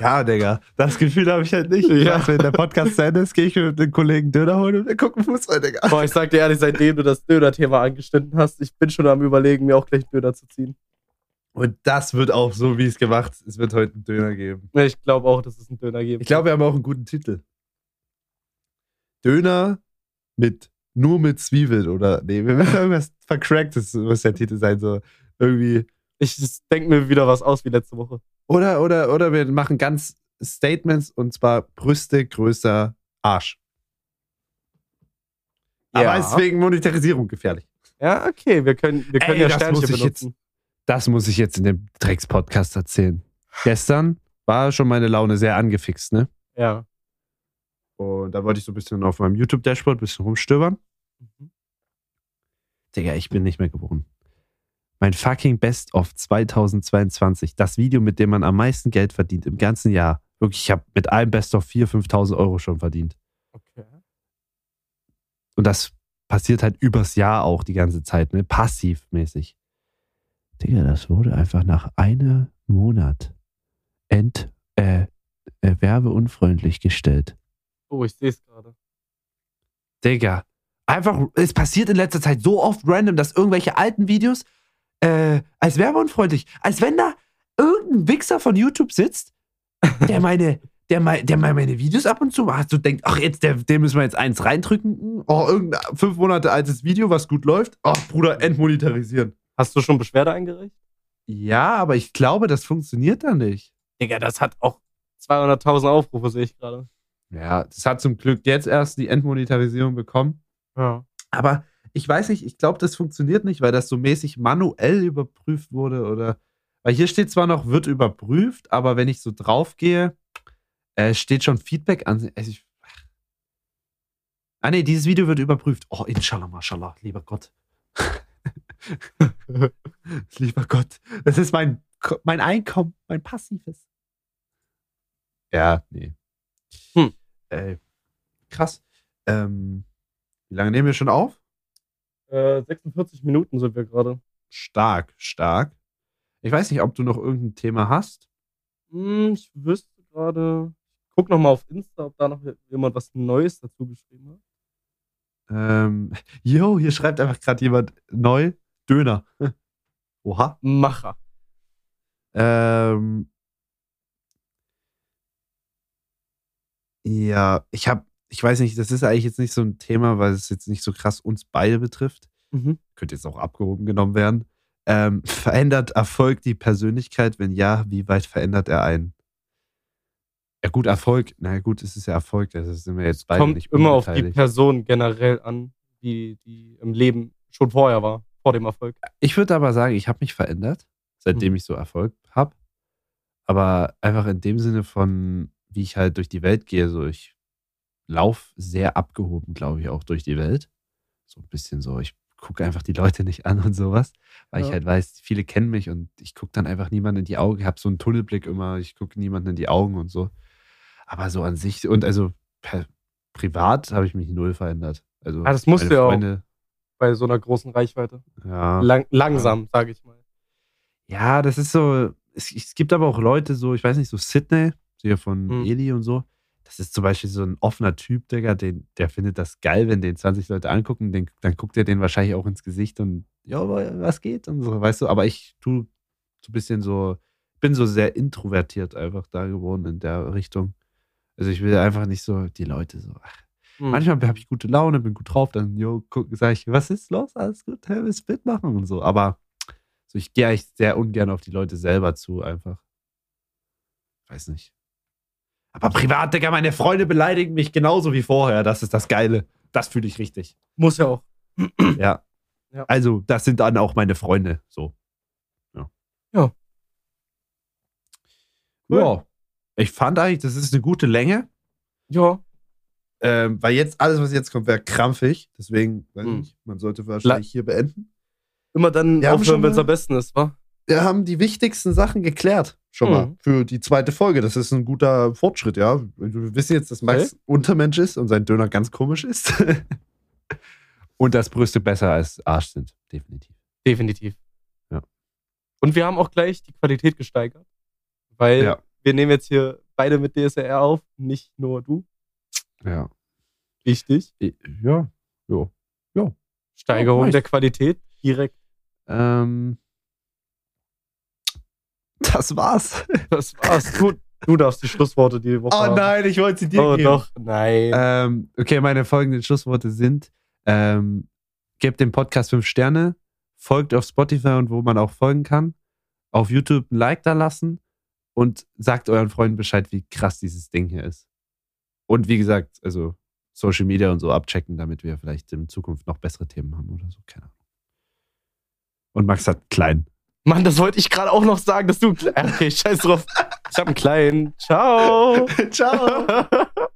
S1: Ja, Digga, das Gefühl habe ich halt nicht. Ich
S2: Ja.
S1: weiß, wenn der Podcast zu Ende ist, gehe ich mit den Kollegen Döner holen und wir gucken Fußball, Digga.
S2: Boah, ich sag dir ehrlich, seitdem du das Döner-Thema angeschnitten hast, ich bin schon am überlegen, mir auch gleich einen Döner zu ziehen.
S1: Und das wird auch so, wie es gemacht ist. Es wird heute einen Döner geben.
S2: Ich glaube auch, dass es einen Döner gibt.
S1: Ich glaube, wir haben auch einen guten Titel. Döner mit nur mit Zwiebeln oder nee, wir müssen irgendwas vercracktes muss der Titel sein so irgendwie
S2: Ich denke mir wieder was aus wie letzte Woche.
S1: Oder oder oder wir machen ganz Statements und zwar Brüste größer Arsch. Aber
S2: Ja.
S1: ist wegen Monetarisierung gefährlich.
S2: Ja, okay, wir können, wir können
S1: Ey,
S2: ja Sternchen benutzen.
S1: Das muss ich jetzt in dem Drecks Podcast erzählen. Gestern war schon meine Laune sehr angefixt, ne?
S2: Ja.
S1: Und da wollte ich so ein bisschen auf meinem YouTube Dashboard ein bisschen rumstöbern.
S2: Mhm.
S1: Digga, ich bin nicht mehr geboren. Mein fucking Best of 2022. Das Video, mit dem man am meisten Geld verdient im ganzen Jahr. Wirklich, ich habe mit allem Best of 4.000, 5.000 Euro schon verdient.
S2: Okay.
S1: Und das passiert halt übers Jahr auch die ganze Zeit, ne? Passivmäßig. Digga, das wurde einfach nach einem Monat ent, äh, äh, werbeunfreundlich gestellt.
S2: Oh, ich sehe es gerade.
S1: Digga. Einfach, es passiert in letzter Zeit so oft random, dass irgendwelche alten Videos äh, als werbeunfreundlich, als wenn da irgendein Wichser von YouTube sitzt, der meine, der mal, der mal meine Videos ab und zu macht, so denkt, ach, jetzt, der, dem müssen wir jetzt eins reindrücken. Oh, irgendein fünf Monate altes Video, was gut läuft. Ach, Bruder, entmonetarisieren.
S2: Hast du schon Beschwerde eingereicht?
S1: Ja, aber ich glaube, das funktioniert da nicht.
S2: Digga, das hat auch 200.000 Aufrufe, sehe ich gerade.
S1: Ja, das hat zum Glück jetzt erst die Entmonetarisierung bekommen.
S2: Ja.
S1: Aber ich weiß nicht, ich glaube, das funktioniert nicht, weil das so mäßig manuell überprüft wurde oder. Weil hier steht zwar noch, wird überprüft, aber wenn ich so draufgehe, äh, steht schon Feedback an. Also ich, ah, nee, dieses Video wird überprüft. Oh, inshallah, mashallah, lieber Gott. lieber Gott. Das ist mein, mein Einkommen, mein passives. Ja, nee.
S2: Hm.
S1: Äh, krass. Ähm, wie lange nehmen wir schon auf?
S2: Äh, 46 Minuten sind wir gerade.
S1: Stark, stark. Ich weiß nicht, ob du noch irgendein Thema hast.
S2: Hm, ich wüsste gerade. Guck noch mal auf Insta, ob da noch jemand was Neues dazu geschrieben hat.
S1: Ähm, yo, hier schreibt einfach gerade jemand neu Döner. Oha.
S2: Macher.
S1: Ähm, ja, ich habe, ich weiß nicht, das ist eigentlich jetzt nicht so ein Thema, weil es jetzt nicht so krass uns beide betrifft.
S2: Mhm.
S1: Könnte jetzt auch abgehoben genommen werden. Ähm, verändert Erfolg die Persönlichkeit? Wenn ja, wie weit verändert er einen? Ja, gut, Erfolg. Na gut, es ist ja Erfolg. Das sind wir jetzt beide
S2: Kommt
S1: nicht
S2: immer auf die. Person generell an, die, die im Leben schon vorher war, vor dem Erfolg.
S1: Ich würde aber sagen, ich habe mich verändert, seitdem
S2: Mhm.
S1: ich so Erfolg habe. Aber einfach in dem Sinne von, wie ich halt durch die Welt gehe, so ich laufe sehr abgehoben, glaube ich, auch durch die Welt. So ein bisschen so, ich gucke einfach die Leute nicht an und sowas, weil ich
S2: Ja.
S1: halt weiß, viele kennen mich und ich gucke dann einfach niemanden in die Augen. Ich habe so einen Tunnelblick immer, ich gucke niemanden in die Augen und so. Aber so an sich und also per, privat habe ich mich null verändert. Also
S2: Ah, das musst du ja auch. Bei so einer großen Reichweite.
S1: Ja.
S2: Lang, langsam, sage ich mal.
S1: Ja, das ist so. Es, es gibt aber auch Leute, so, ich weiß nicht, so Sydney, so hier von
S2: Mhm.
S1: Eli und so. Das ist zum Beispiel so ein offener Typ, Digga, den, der findet das geil, wenn den 20 Leute angucken. Den, dann guckt er den wahrscheinlich auch ins Gesicht und, ja, was geht? Und so, weißt du. Aber ich tu so ein bisschen so, bin so sehr introvertiert einfach da geworden in der Richtung. Also ich will einfach nicht so die Leute so. Ach,
S2: Hm.
S1: Manchmal habe ich gute Laune, bin gut drauf, dann, jo, guck, sag ich, was ist los? Alles gut, hey, willst du mitmachen und so. Aber so, ich gehe eigentlich sehr ungern auf die Leute selber zu, einfach. Weiß nicht. Aber privat, Digga, meine Freunde beleidigen mich genauso wie vorher. Das ist das Geile. Das fühle ich richtig.
S2: Muss ja auch.
S1: Ja.
S2: Ja.
S1: Also, das sind dann auch meine Freunde. So. Ja.
S2: Ja. Cool.
S1: Ja. Ich fand eigentlich, das ist eine gute Länge.
S2: Ja.
S1: Ähm, weil jetzt, alles, was jetzt kommt, wäre krampfig. Deswegen, weiß ich
S2: Hm.
S1: nicht, man sollte wahrscheinlich hier beenden.
S2: Immer dann
S1: Wir
S2: aufhören, wenn es am besten ist, wa?
S1: Wir haben die wichtigsten Sachen geklärt. Schon mal.
S2: Mhm.
S1: Für die zweite Folge. Das ist ein guter Fortschritt, ja. Wir wissen jetzt, dass Max Untermensch ist und sein Döner ganz komisch ist. und dass Brüste besser als Arsch sind. Definitiv.
S2: Definitiv.
S1: Ja.
S2: Und wir haben auch gleich die Qualität gesteigert. Weil
S1: Ja.
S2: wir nehmen jetzt hier beide mit DSLR auf, nicht nur du.
S1: Ja.
S2: Wichtig.
S1: Ja. Jo.
S2: Steigerung
S1: Ja,
S2: der Qualität direkt.
S1: Ähm, das war's.
S2: Das war's. Du, du darfst die Schlussworte die Woche
S1: Oh
S2: haben.
S1: nein, ich wollte sie dir
S2: Oh
S1: geben.
S2: doch, nein.
S1: Ähm, okay, meine folgenden Schlussworte sind: ähm, Gebt dem Podcast fünf Sterne, folgt auf Spotify und wo man auch folgen kann, auf YouTube ein Like da lassen und sagt euren Freunden Bescheid, wie krass dieses Ding hier ist. Und wie gesagt, also Social Media und so abchecken, damit wir vielleicht in Zukunft noch bessere Themen haben oder so. Keine Ahnung. Und Max hat klein.
S2: Mann, das wollte ich gerade auch noch sagen, dass du. Okay, scheiß drauf. Ich habe einen kleinen. Ciao.
S1: Ciao.